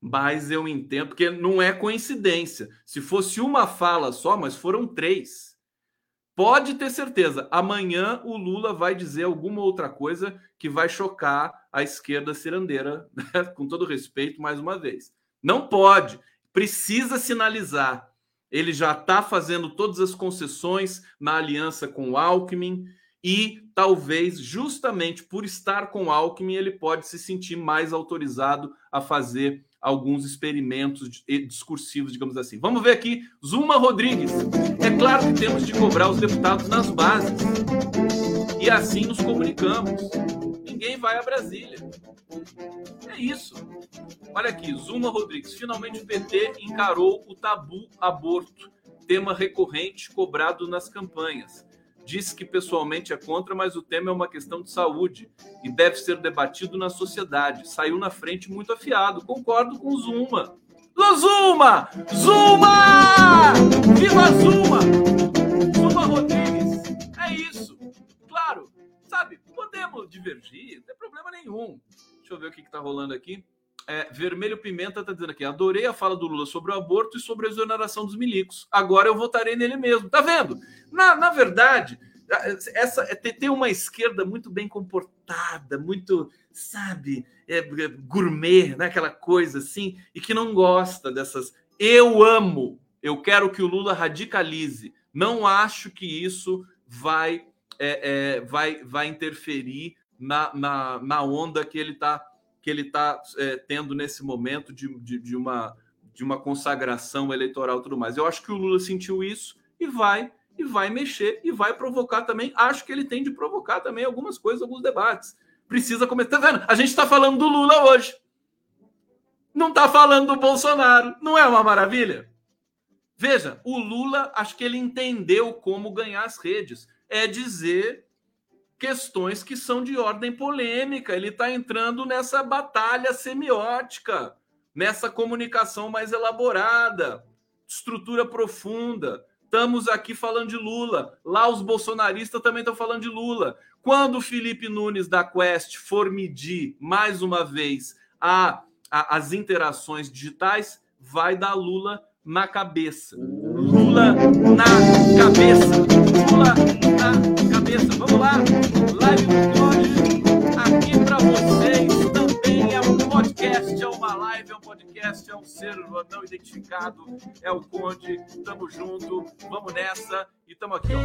Mas eu entendo, porque não é coincidência. Se fosse uma fala só, mas foram três. Pode ter certeza, amanhã o Lula vai dizer alguma outra coisa que vai chocar a esquerda cirandeira, né? [laughs] com todo respeito, mais uma vez. Não pode, precisa sinalizar. Ele já está fazendo todas as concessões na aliança com o Alckmin e talvez justamente por estar com o Alckmin ele pode se sentir mais autorizado a fazer alguns experimentos discursivos, digamos assim. Vamos ver aqui, Zuma Rodrigues. É claro que temos de cobrar os deputados nas bases. E assim nos comunicamos. Ninguém vai a Brasília. É isso. Olha aqui, Zuma Rodrigues. Finalmente o PT encarou o tabu aborto, tema recorrente cobrado nas campanhas disse que pessoalmente é contra, mas o tema é uma questão de saúde e deve ser debatido na sociedade. Saiu na frente muito afiado. Concordo com Zuma. Zuma! Zuma! Viva Zuma! Zuma Rodrigues. É isso. Claro, sabe, podemos divergir, não tem problema nenhum. Deixa eu ver o que está rolando aqui. É, Vermelho Pimenta está dizendo aqui: adorei a fala do Lula sobre o aborto e sobre a exoneração dos milicos. Agora eu votarei nele mesmo. Tá vendo? Na, na verdade, essa é, tem uma esquerda muito bem comportada, muito, sabe, é, é, gourmet, né? aquela coisa assim, e que não gosta dessas. Eu amo, eu quero que o Lula radicalize. Não acho que isso vai, é, é vai, vai interferir na, na, na onda que ele está que ele está é, tendo nesse momento de, de, de, uma, de uma consagração eleitoral e tudo mais. Eu acho que o Lula sentiu isso e vai e vai mexer e vai provocar também. Acho que ele tem de provocar também algumas coisas, alguns debates. Precisa começar. Tá vendo? A gente está falando do Lula hoje. Não está falando do Bolsonaro. Não é uma maravilha? Veja, o Lula, acho que ele entendeu como ganhar as redes. É dizer questões que são de ordem polêmica. Ele está entrando nessa batalha semiótica, nessa comunicação mais elaborada, estrutura profunda. Estamos aqui falando de Lula. Lá os bolsonaristas também estão falando de Lula. Quando o Felipe Nunes da Quest for medir mais uma vez a, a, as interações digitais, vai dar Lula na cabeça. Lula na cabeça. Lula na cabeça. Vamos lá. Live do aqui para vocês. Também é um podcast, é uma live, é um podcast, é um ser não identificado. É o Conde. Tamo junto. Vamos nessa. E tamo aqui, ó.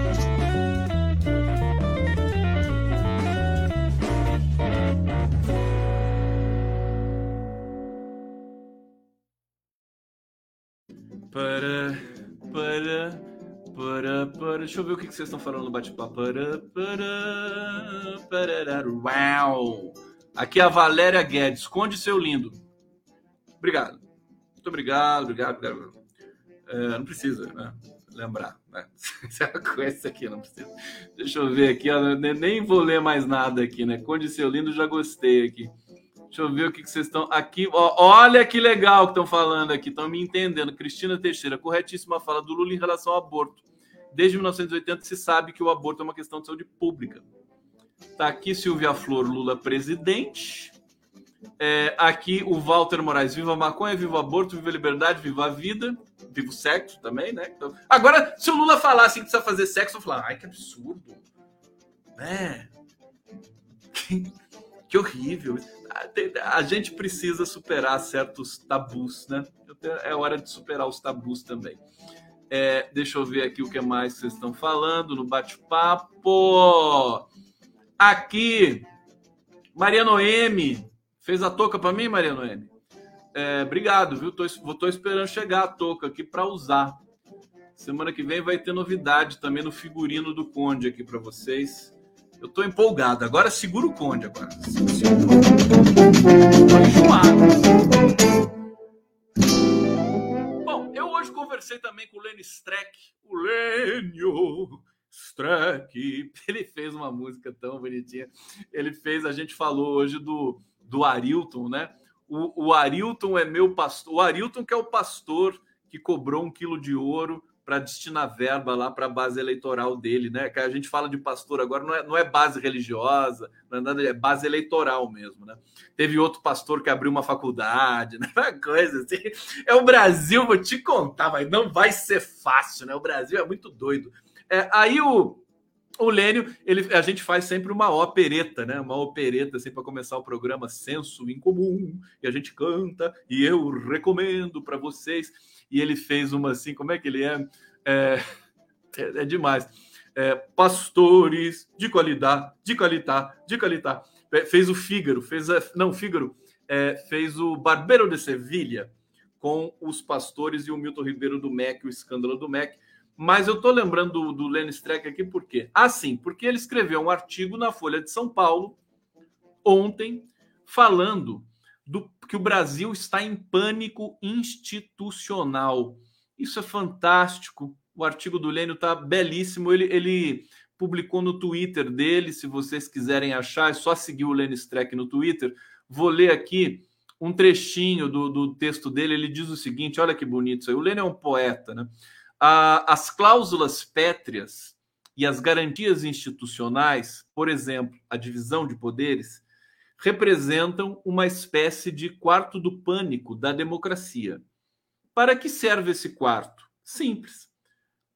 Para, para, para, para. Deixa eu ver o que vocês estão falando no bate-papo. Para, para. Uau! Aqui é a Valéria Guedes. Esconde seu lindo. Obrigado. Muito obrigado, obrigado, obrigado. É, não precisa, né? Lembrar, né? [laughs] Com esse aqui, não precisa. Deixa eu ver aqui, ó, nem vou ler mais nada aqui, né? Conde seu lindo, já gostei aqui. Deixa eu ver o que, que vocês estão aqui. Ó, olha que legal que estão falando aqui, estão me entendendo. Cristina Teixeira, corretíssima fala do Lula em relação ao aborto. Desde 1980 se sabe que o aborto é uma questão de saúde pública. Tá aqui Silvia Flor, Lula presidente. É, aqui o Walter Moraes, viva maconha, viva aborto, viva liberdade, viva a vida, viva o sexo também, né? Então, agora, se o Lula falasse que precisa fazer sexo, eu falar, ai, que absurdo. É. Que, [laughs] que horrível a gente precisa superar certos tabus, né? É hora de superar os tabus também. É, deixa eu ver aqui o que mais vocês estão falando no bate-papo. Aqui, Maria Noemi. Fez a touca para mim, Maria Noemi? É, obrigado, viu? Tô, tô esperando chegar a touca aqui para usar. Semana que vem vai ter novidade também no figurino do Conde aqui para vocês. Eu tô empolgado. Agora segura o Conde agora. Bom, eu hoje conversei também com o Lenny Streck. O Lênio Streck. Ele fez uma música tão bonitinha. Ele fez, a gente falou hoje do, do Arilton, né? O, o Arilton é meu pastor. O Arilton que é o pastor que cobrou um quilo de ouro para destinar verba lá para a base eleitoral dele, né? Que a gente fala de pastor agora, não é, não é base religiosa, não é nada, é base eleitoral mesmo, né? Teve outro pastor que abriu uma faculdade, [laughs] né? Uma coisa assim. É o Brasil, vou te contar, mas não vai ser fácil, né? O Brasil é muito doido. É, aí o o Lênio, ele, a gente faz sempre uma opereta, né? Uma opereta assim para começar o programa Senso em Comum, e a gente canta e eu recomendo para vocês. E ele fez uma assim, como é que ele é? É, é, é demais. É, pastores de qualidade, de qualidade, de qualidade. É, fez o Fígaro, fez a, não Fígaro, é, fez o Barbeiro de Sevilha com os pastores e o Milton Ribeiro do MEC, o escândalo do MEC mas eu estou lembrando do, do Lenny Streck aqui por quê? Ah, sim, porque ele escreveu um artigo na Folha de São Paulo ontem falando do que o Brasil está em pânico institucional. Isso é fantástico. O artigo do Lênio está belíssimo. Ele, ele publicou no Twitter dele. Se vocês quiserem achar, é só seguir o Lênio Streck no Twitter. Vou ler aqui um trechinho do, do texto dele. Ele diz o seguinte: olha que bonito isso aí. O Lênio é um poeta, né? As cláusulas pétreas e as garantias institucionais, por exemplo, a divisão de poderes, representam uma espécie de quarto do pânico da democracia. Para que serve esse quarto? Simples.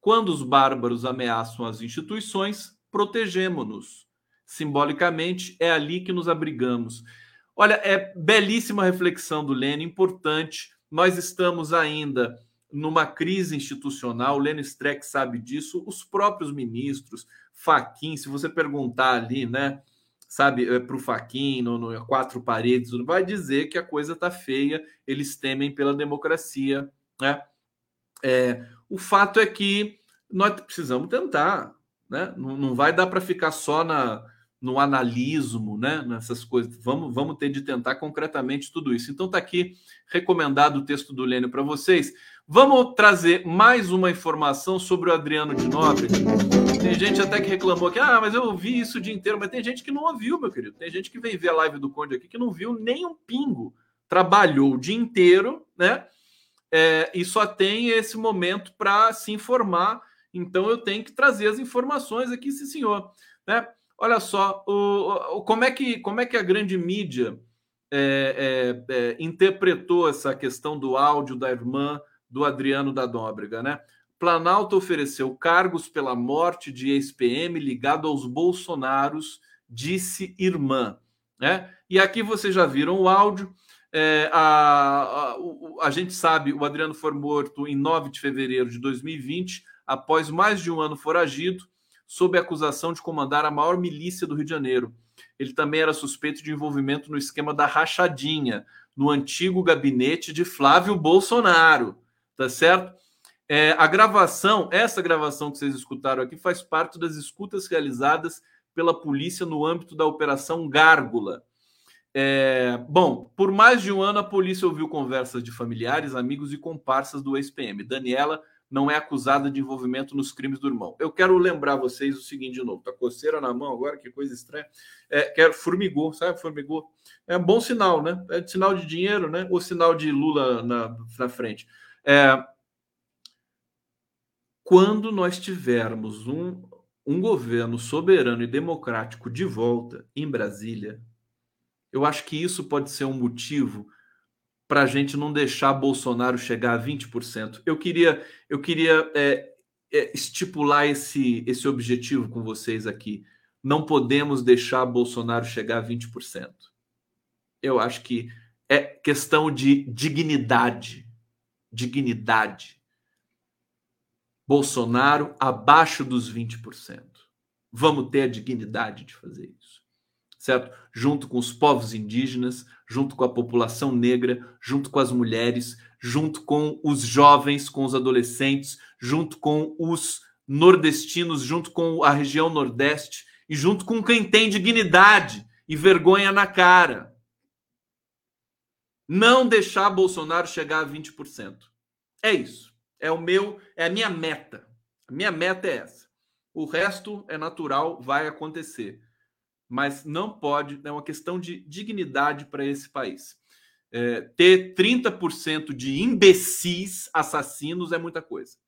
Quando os bárbaros ameaçam as instituições, protegemos-nos. Simbolicamente, é ali que nos abrigamos. Olha, é belíssima reflexão do Lênin, importante. Nós estamos ainda numa crise institucional, o Lênin Streck sabe disso, os próprios ministros, Faquin, se você perguntar ali, né, sabe, é, para o Faquin, no, no, quatro paredes, vai dizer que a coisa está feia, eles temem pela democracia, né? É, o fato é que nós precisamos tentar, né? Não, não vai dar para ficar só na, no analismo, né? Nessas coisas. Vamos, vamos ter de tentar concretamente tudo isso. Então está aqui recomendado o texto do Lênio para vocês. Vamos trazer mais uma informação sobre o Adriano de Nóbrega. Tem gente até que reclamou que, ah, mas eu ouvi isso o dia inteiro, mas tem gente que não ouviu, meu querido. Tem gente que vem ver a live do Conde aqui que não viu nem um pingo. Trabalhou o dia inteiro, né? É, e só tem esse momento para se informar. Então eu tenho que trazer as informações aqui, sim, senhor. Né? Olha só, o, o, como, é que, como é que a grande mídia é, é, é interpretou essa questão do áudio da irmã do Adriano da Nóbrega, né? Planalto ofereceu cargos pela morte de ex-PM ligado aos Bolsonaros, disse irmã. Né? E aqui vocês já viram o áudio. É, a, a, a, gente sabe, o Adriano foi morto em 9 de fevereiro de 2020, após mais de um ano foragido, sob acusação de comandar a maior milícia do Rio de Janeiro. Ele também era suspeito de envolvimento no esquema da rachadinha, no antigo gabinete de Flávio Bolsonaro tá certo? É, a gravação, essa gravação que vocês escutaram aqui, faz parte das escutas realizadas pela polícia no âmbito da Operação Gárgula. É, bom, por mais de um ano a polícia ouviu conversas de familiares, amigos e comparsas do ex-PM. Daniela não é acusada de envolvimento nos crimes do irmão. Eu quero lembrar vocês o seguinte de novo: tá coceira na mão agora, que coisa estranha. É, quero formigou, sabe? Formigou. É um bom sinal, né? É sinal de dinheiro, né? Ou sinal de Lula na, na frente. É, quando nós tivermos um, um governo soberano e democrático de volta em Brasília, eu acho que isso pode ser um motivo para a gente não deixar Bolsonaro chegar a 20%. Eu queria, eu queria é, é, estipular esse, esse objetivo com vocês aqui. Não podemos deixar Bolsonaro chegar a 20%. Eu acho que é questão de dignidade dignidade. Bolsonaro abaixo dos 20%. Vamos ter a dignidade de fazer isso. Certo? Junto com os povos indígenas, junto com a população negra, junto com as mulheres, junto com os jovens, com os adolescentes, junto com os nordestinos, junto com a região Nordeste e junto com quem tem dignidade e vergonha na cara não deixar Bolsonaro chegar a 20%. É isso. É o meu, é a minha meta. A minha meta é essa. O resto é natural, vai acontecer. Mas não pode, é uma questão de dignidade para esse país. É, ter 30% de imbecis assassinos é muita coisa.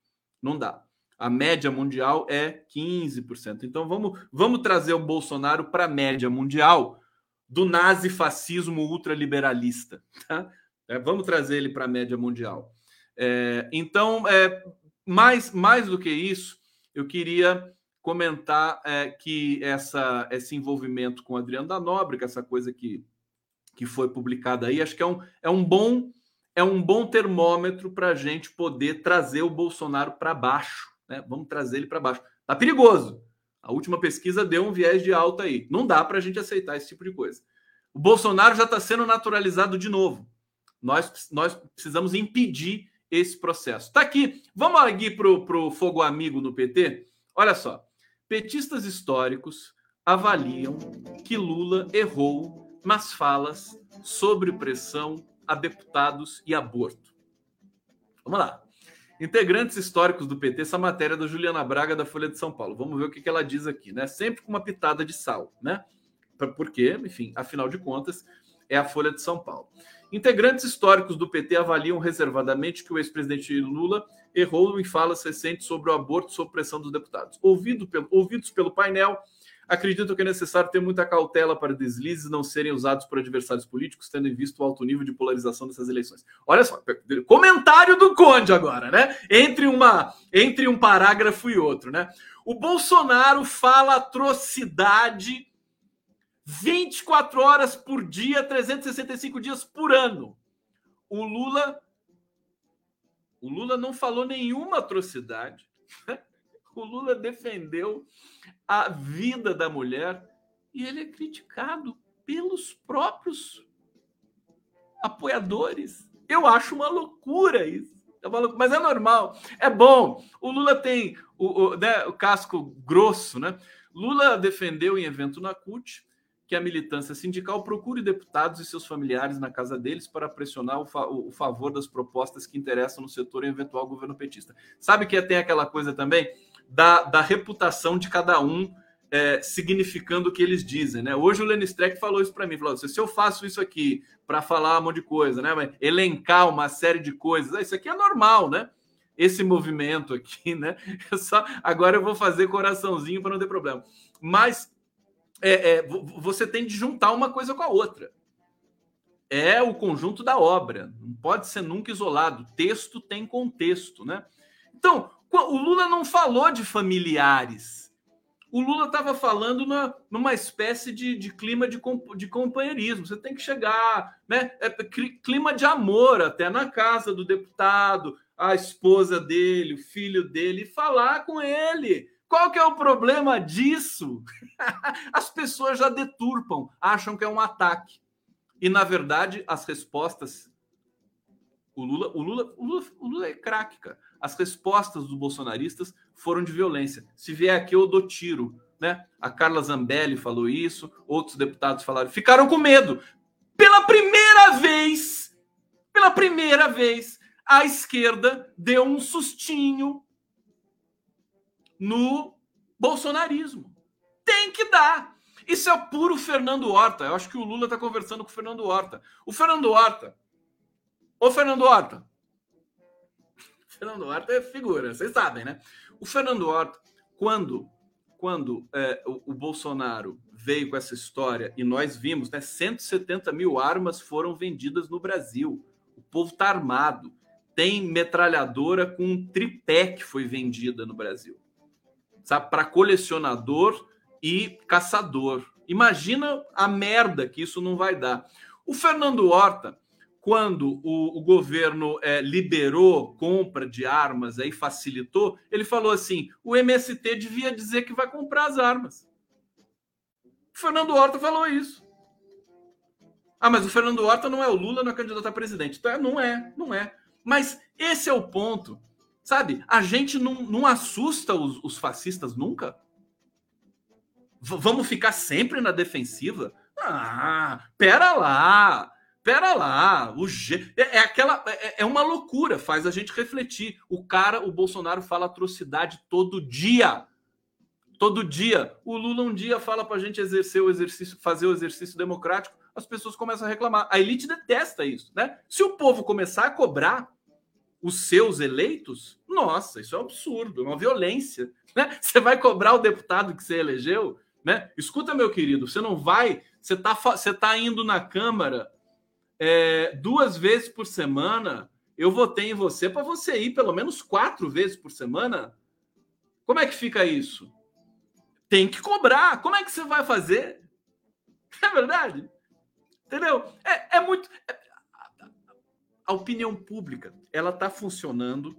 Não dá. A média mundial é 15%. Então vamos, vamos trazer o Bolsonaro para a média mundial do nazifascismo ultraliberalista. Tá? É, vamos trazer ele para a média mundial. É, então, é, mais, mais do que isso, eu queria comentar é, que essa, esse envolvimento com Adriano da Nóbrega, essa coisa que, que foi publicada aí, acho que é um, é um bom é um bom termômetro para a gente poder trazer o Bolsonaro para baixo. Né? Vamos trazer ele para baixo. Tá perigoso. A última pesquisa deu um viés de alta aí. Não dá para a gente aceitar esse tipo de coisa. O Bolsonaro já está sendo naturalizado de novo. Nós, nós precisamos impedir esse processo. Tá aqui. Vamos aqui para o Fogo Amigo no PT? Olha só. Petistas históricos avaliam que Lula errou nas falas sobre pressão a deputados e aborto. Vamos lá. Integrantes históricos do PT, essa matéria da Juliana Braga da Folha de São Paulo. Vamos ver o que ela diz aqui, né? Sempre com uma pitada de sal, né? Porque, enfim, afinal de contas, é a Folha de São Paulo. Integrantes históricos do PT avaliam reservadamente que o ex-presidente Lula errou em falas recentes sobre o aborto sob pressão dos deputados. Ouvido pelo, ouvidos pelo painel, acreditam que é necessário ter muita cautela para deslizes não serem usados por adversários políticos, tendo em vista o alto nível de polarização dessas eleições. Olha só, comentário do Conde agora, né? Entre uma entre um parágrafo e outro, né? O Bolsonaro fala atrocidade 24 horas por dia, 365 dias por ano. O Lula o Lula não falou nenhuma atrocidade. [laughs] O Lula defendeu a vida da mulher e ele é criticado pelos próprios apoiadores. Eu acho uma loucura isso. Mas é normal, é bom. O Lula tem o, o, né, o casco grosso, né? Lula defendeu em evento na CUT que a militância sindical procure deputados e seus familiares na casa deles para pressionar o, fa o favor das propostas que interessam no setor em eventual governo petista. Sabe que tem aquela coisa também da, da reputação de cada um é, significando o que eles dizem, né? Hoje o Lenny Streck falou isso para mim, falou: se eu faço isso aqui para falar um monte de coisa, né? Elencar uma série de coisas, isso aqui é normal, né? Esse movimento aqui, né? [laughs] Eu só agora eu vou fazer coraçãozinho para não ter problema. Mas é, é, você tem de juntar uma coisa com a outra. É o conjunto da obra, não pode ser nunca isolado. Texto tem contexto, né? Então, o Lula não falou de familiares. O Lula estava falando na, numa espécie de, de clima de, de, companheirismo. Você tem que chegar, né? É, clima de amor até na casa do deputado, a esposa dele, o filho dele, falar com ele. Qual que é o problema disso? [laughs] As pessoas já deturpam, acham que é um ataque. E, na verdade, as respostas. O Lula, o Lula, o Lula, o Lula é craque, cara as respostas dos bolsonaristas foram de violência. Se vier aqui, eu dou tiro. Né? A Carla Zambelli falou isso, outros deputados falaram, ficaram com medo. Pela primeira vez, pela primeira vez, a esquerda deu um sustinho no bolsonarismo. Tem que dar. Isso é puro Fernando Horta. Eu acho que o Lula está conversando com o Fernando Horta. O Fernando Horta. Ô, Fernando Horta, [laughs] Fernando Horta é figura, vocês sabem, né? O Fernando Horta, quando, quando é, o, o, Bolsonaro veio com essa história e nós vimos, né? 170 mil armas foram vendidas no Brasil. O povo está armado. Tem metralhadora com um tripé que foi vendida no Brasil. Sabe? Para colecionador e caçador. Imagina a merda que isso não vai dar. O Fernando Horta quando o, o governo é, liberou compra de armas aí facilitou, ele falou assim: o MST devia dizer que vai comprar as armas. O Fernando Horta falou isso. Ah, mas o Fernando Horta não é o Lula, não é candidato a presidente. Então, não é, não é. Mas esse é o ponto. Sabe, a gente não, não assusta os, os fascistas nunca. V vamos ficar sempre na defensiva? Ah, pera lá. Pera lá, o é, é aquela é, é, uma loucura, faz a gente refletir. O cara, o Bolsonaro fala atrocidade todo dia. Todo dia. O Lula um dia fala para a gente exercer o exercício, fazer o exercício democrático, as pessoas começam a reclamar. A elite detesta isso, né? Se o povo começar a cobrar os seus eleitos, nossa, isso é um absurdo, é uma violência. Né? [laughs] Você vai cobrar o deputado que você elegeu? Né? Escuta, meu querido, você não vai, você está você tá indo na Câmara é, duas vezes por semana. Eu votei em você para você ir pelo menos quatro vezes por semana. Como é que fica isso? Tem que cobrar. Como é que você vai fazer? [laughs] É verdade? Entendeu? É, é muito. É, a opinião pública ela está funcionando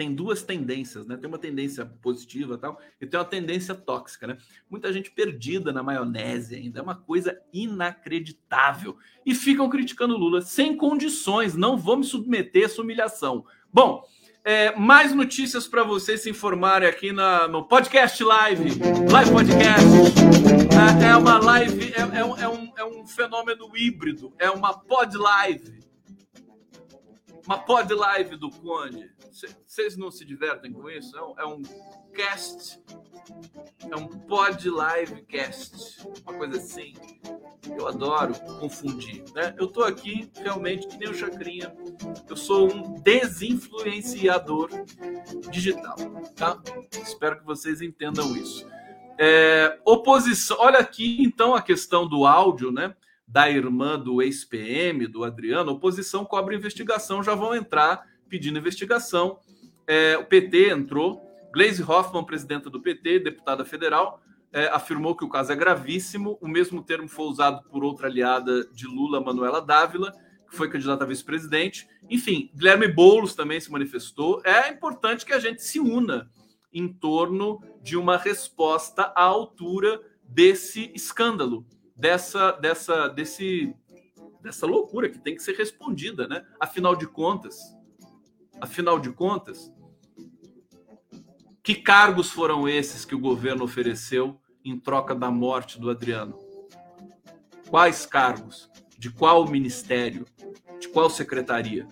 tem duas tendências, né? Tem uma tendência positiva tal, e tem uma tendência tóxica, né? Muita gente perdida na maionese ainda, é uma coisa inacreditável. E ficam criticando Lula sem condições, não vou me submeter a essa humilhação. Bom, é, mais notícias para vocês se informarem aqui na, no podcast live, live podcast. É, é uma live, é, é, um, é, um, é um fenômeno híbrido, é uma pod live. Uma pod live do Conde. Vocês não se divertem com isso? É um, é um cast, é um pod live cast, uma coisa assim. Eu adoro confundir, né? Eu tô aqui realmente que nem o Chacrinha. Eu sou um desinfluenciador digital, tá? Espero que vocês entendam isso. É, oposição. Olha aqui então a questão do áudio, né? Da irmã do ex-PM, do Adriano. Oposição cobra investigação, já vão entrar pedindo investigação. É, o PT entrou. Gleisi Hoffmann, presidenta do PT, deputada federal, é, afirmou que o caso é gravíssimo. O mesmo termo foi usado por outra aliada de Lula, Manuela Dávila, que foi candidata a vice-presidente. Enfim, Guilherme Boulos também se manifestou. É importante que a gente se una em torno de uma resposta à altura desse escândalo, dessa, dessa, desse, dessa loucura que tem que ser respondida, né? Afinal de contas, Afinal de contas, que cargos foram esses que o governo ofereceu em troca da morte do Adriano? Quais cargos? De qual ministério? De qual secretaria?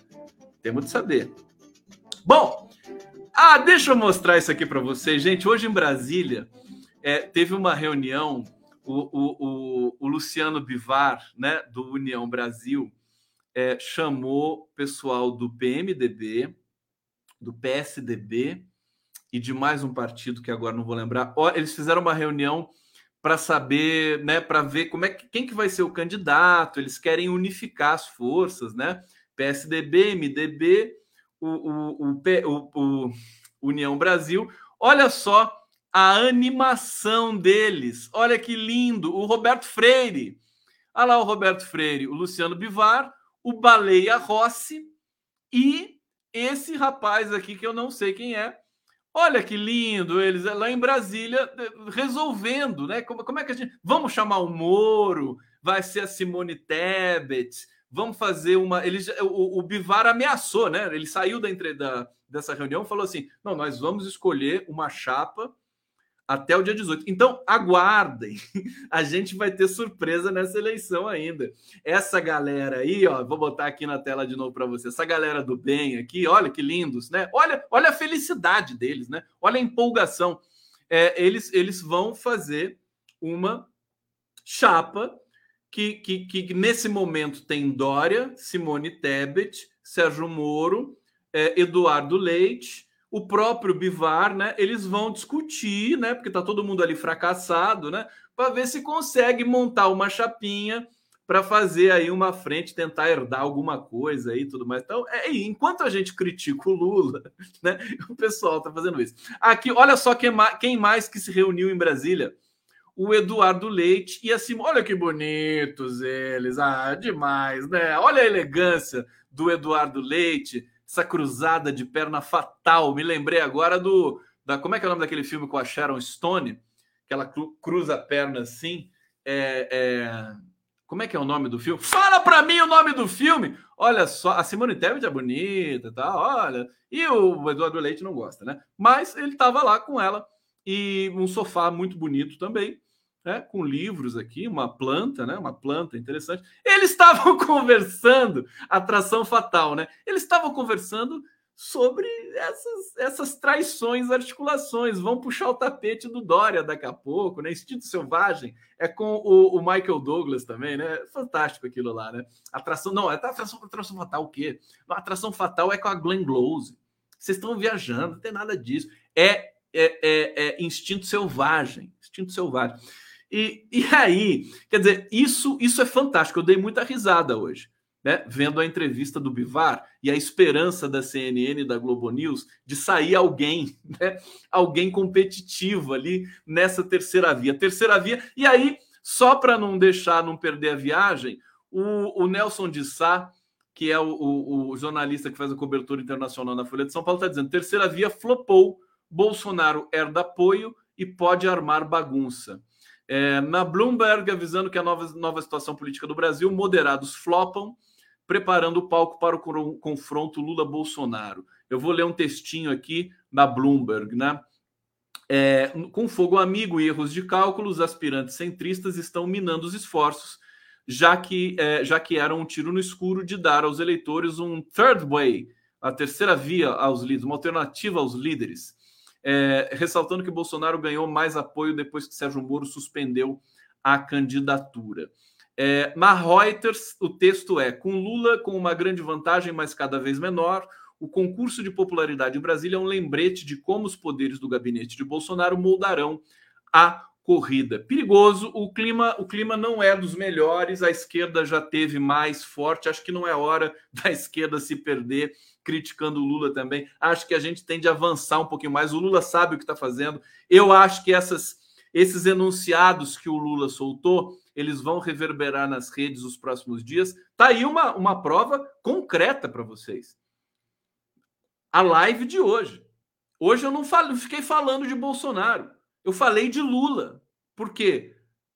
Temos de saber. Bom, ah, deixa eu mostrar isso aqui para vocês, gente. Hoje em Brasília é, teve uma reunião. O, o, o, o, Luciano Bivar, né, do União Brasil, é, chamou pessoal do PMDB, do PSDB e de mais um partido que agora não vou lembrar. Eles fizeram uma reunião para saber, né, para ver como é que quem que vai ser o candidato. Eles querem unificar as forças, né? PSDB, MDB, o, o, o, o União Brasil. Olha só a animação deles. Olha que lindo. O Roberto Freire. Olha lá o Roberto Freire, o Luciano Bivar, o Baleia Rossi e esse rapaz aqui, que eu não sei quem é, olha que lindo eles lá em Brasília resolvendo, né? Como, como é que a gente. Vamos chamar o Moro, vai ser a Simone Tebet, vamos fazer uma. Eles, o, o Bivar ameaçou, né? Ele saiu da, da, dessa reunião falou assim: não, nós vamos escolher uma chapa até o dia 18. Então, aguardem. [laughs] A gente vai ter surpresa nessa eleição ainda. Essa galera aí, ó, vou botar aqui na tela de novo para você. Essa galera do bem aqui, olha que lindos, né? Olha, olha a felicidade deles, né? Olha a empolgação. É, eles, eles vão fazer uma chapa que, que, que nesse momento tem Dória, Simone Tebet, Sérgio Moro, é, Eduardo Leite, o próprio Bivar, né? Eles vão discutir, né? Porque tá todo mundo ali fracassado, né? Para ver se consegue montar uma chapinha para fazer aí uma frente, tentar herdar alguma coisa aí tudo mais. Então, é, enquanto a gente critica o Lula, [laughs] né? [laughs] O pessoal tá fazendo isso. Aqui, olha só quem quem mais que se reuniu em Brasília. O Eduardo Leite e assim, olha que bonitos eles, ah, demais, né? Olha a elegância do Eduardo Leite, essa cruzada de perna fatal. Me lembrei agora do. Da, como é que é o nome daquele filme com a Sharon Stone? Que ela cruza a perna assim. É, é... Como é que é o nome do filme? Fala para mim o nome do filme! Olha só, a Simone Tebet é bonita, tá? Olha. E o Eduardo Leite não gosta, né? Mas ele estava lá com ela e um sofá muito bonito também né, com livros aqui, uma planta, né, uma planta interessante. Eles estavam [laughs] conversando, atração fatal, né? Eles estavam conversando sobre essas, essas traições, articulações. Vão puxar o tapete do Dória daqui a pouco, né? Instinto Selvagem é com o, o Michael Douglas também, né? Fantástico aquilo lá, né? Atração, não, é atração, atração fatal o quê? Atração fatal é com a Glenn Close. Vocês estão viajando, não tem nada disso. É, é, é, é instinto selvagem, instinto selvagem. E, e aí, quer dizer, isso, isso é fantástico. Eu dei muita risada hoje né, vendo a entrevista do Bivar e a esperança da CNN e da Globo News de sair alguém, [laughs] né, alguém competitivo ali nessa terceira via. Terceira via, e aí, só para não deixar, não perder a viagem, o, o Nelson de Sá, que é o, o, o, jornalista que faz a cobertura internacional na Folha de São Paulo, está dizendo: terceira via flopou, Bolsonaro herda apoio e pode armar bagunça. É, na Bloomberg, avisando que a nova, nova situação política do Brasil, moderados flopam preparando o palco para o confronto Lula-Bolsonaro. Eu vou ler um textinho aqui da Bloomberg, né? É, com fogo amigo e erros de cálculo, os aspirantes centristas estão minando os esforços, já que, é, já que era um tiro no escuro de dar aos eleitores um third way, a terceira via aos líderes, uma alternativa aos líderes, é, ressaltando que Bolsonaro ganhou mais apoio depois que Sérgio Moro suspendeu a candidatura. É, na Reuters, o texto é: com Lula com uma grande vantagem, mas cada vez menor, o concurso de popularidade em Brasília é um lembrete de como os poderes do gabinete de Bolsonaro moldarão a corrida. Perigoso, o clima, o clima não é dos melhores, a esquerda já teve mais forte, acho que não é hora [laughs] da esquerda se perder criticando o Lula também. Acho que a gente tem de avançar um pouquinho mais. O Lula sabe o que está fazendo. Eu acho que essas, esses enunciados que o Lula soltou eles vão reverberar nas redes os próximos dias. Tá aí uma, uma prova concreta para vocês. A live de hoje. Hoje eu não, falo, fiquei falando de Bolsonaro. Eu falei de Lula. Por quê?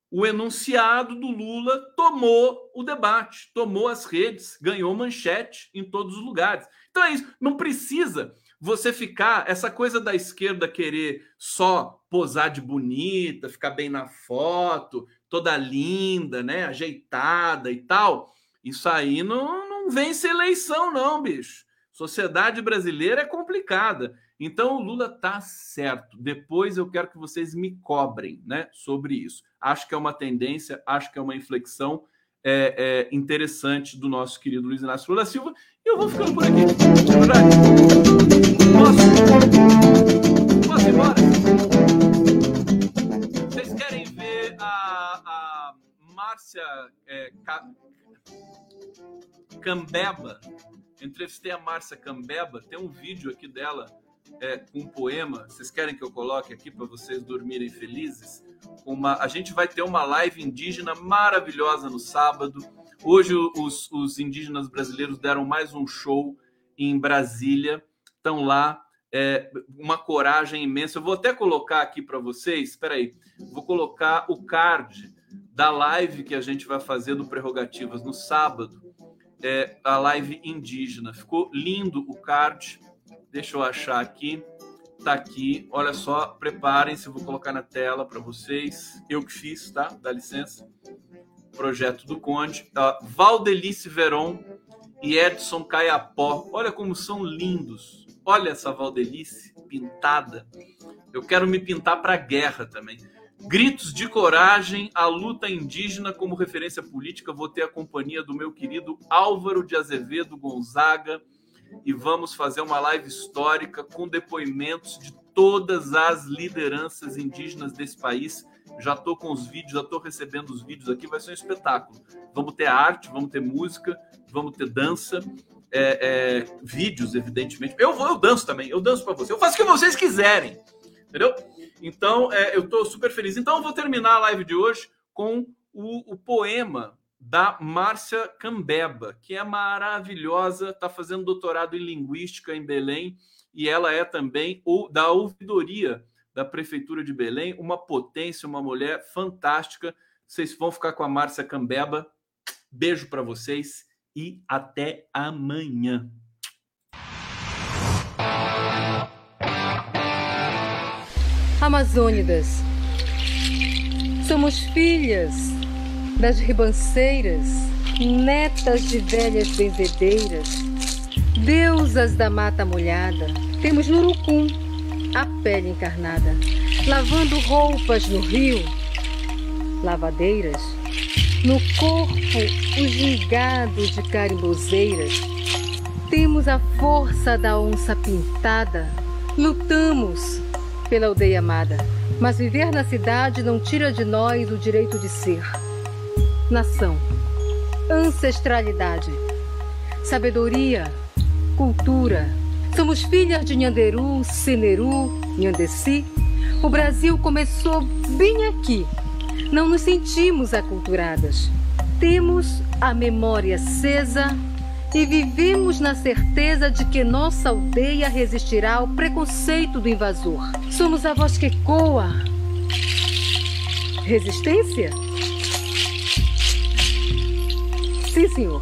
O enunciado do Lula tomou o debate, tomou as redes, ganhou manchete em todos os lugares. Então é isso. Não precisa você ficar, essa coisa da esquerda querer só posar de bonita, ficar bem na foto, toda linda, né, ajeitada e tal, isso aí não, não vence eleição, não, bicho. Sociedade brasileira é complicada. Então o Lula tá certo. Depois eu quero que vocês me cobrem, né, sobre isso. Acho que é uma tendência, acho que é uma inflexão é, é interessante do nosso querido Luiz Inácio Lula Silva. E eu vou ficando por aqui. Posso, posso ir embora? Márcia é, Cambeba, eu entrevistei a Márcia Cambeba, tem um vídeo aqui dela é, com um poema. Vocês querem que eu coloque aqui para vocês dormirem felizes? Uma, a gente vai ter uma live indígena maravilhosa no sábado. Hoje os, os indígenas brasileiros deram mais um show em Brasília. Estão lá, é, uma coragem imensa. Eu vou até colocar aqui para vocês. Espera aí, vou colocar o card da live que a gente vai fazer do Prerrogativas no sábado, é a live indígena. Ficou lindo o card. Deixa eu achar aqui. Tá aqui. Olha só, preparem-se, vou colocar na tela para vocês. Eu que fiz, tá? Dá licença. Projeto do Conde. Uh, Valdelice Veron e Edson Caiapó. Olha como são lindos. Olha essa Valdelice pintada. Eu quero me pintar para guerra também. Gritos de coragem, a luta indígena como referência política. Vou ter a companhia do meu querido Álvaro de Azevedo Gonzaga e vamos fazer uma live histórica com depoimentos de todas as lideranças indígenas desse país. Já estou com os vídeos, já estou recebendo os vídeos aqui, vai ser um espetáculo. Vamos ter arte, vamos ter música, vamos ter dança, é, é, vídeos, evidentemente. Eu vou, eu danço também, eu danço para vocês. Eu faço o que vocês quiserem, entendeu? Então, é, eu estou super feliz. Então, eu vou terminar a live de hoje com o, o poema da Márcia Cambeba, que é maravilhosa, está fazendo doutorado em Linguística em Belém, e ela é também da ouvidoria da Prefeitura de Belém, uma potência, uma mulher fantástica. Vocês vão ficar com a Márcia Cambeba. Beijo para vocês e até amanhã. Amazônidas. Somos filhas das ribanceiras, netas de velhas benzedeiras, Deusas da mata molhada, temos no urucum a pele encarnada, lavando roupas no rio, lavadeiras, no corpo o gingado de carimbozeiras. Temos a força da onça pintada, lutamos pela aldeia amada, mas viver na cidade não tira de nós o direito de ser. Nação, ancestralidade, sabedoria, cultura. Somos filhas de Nhanderu, Seneru, Nhandeci. O Brasil começou bem aqui. Não nos sentimos aculturadas. Temos a memória acesa e vivemos na certeza de que nossa aldeia resistirá ao preconceito do invasor. Somos a voz que ecoa. Resistência? Sim, senhor.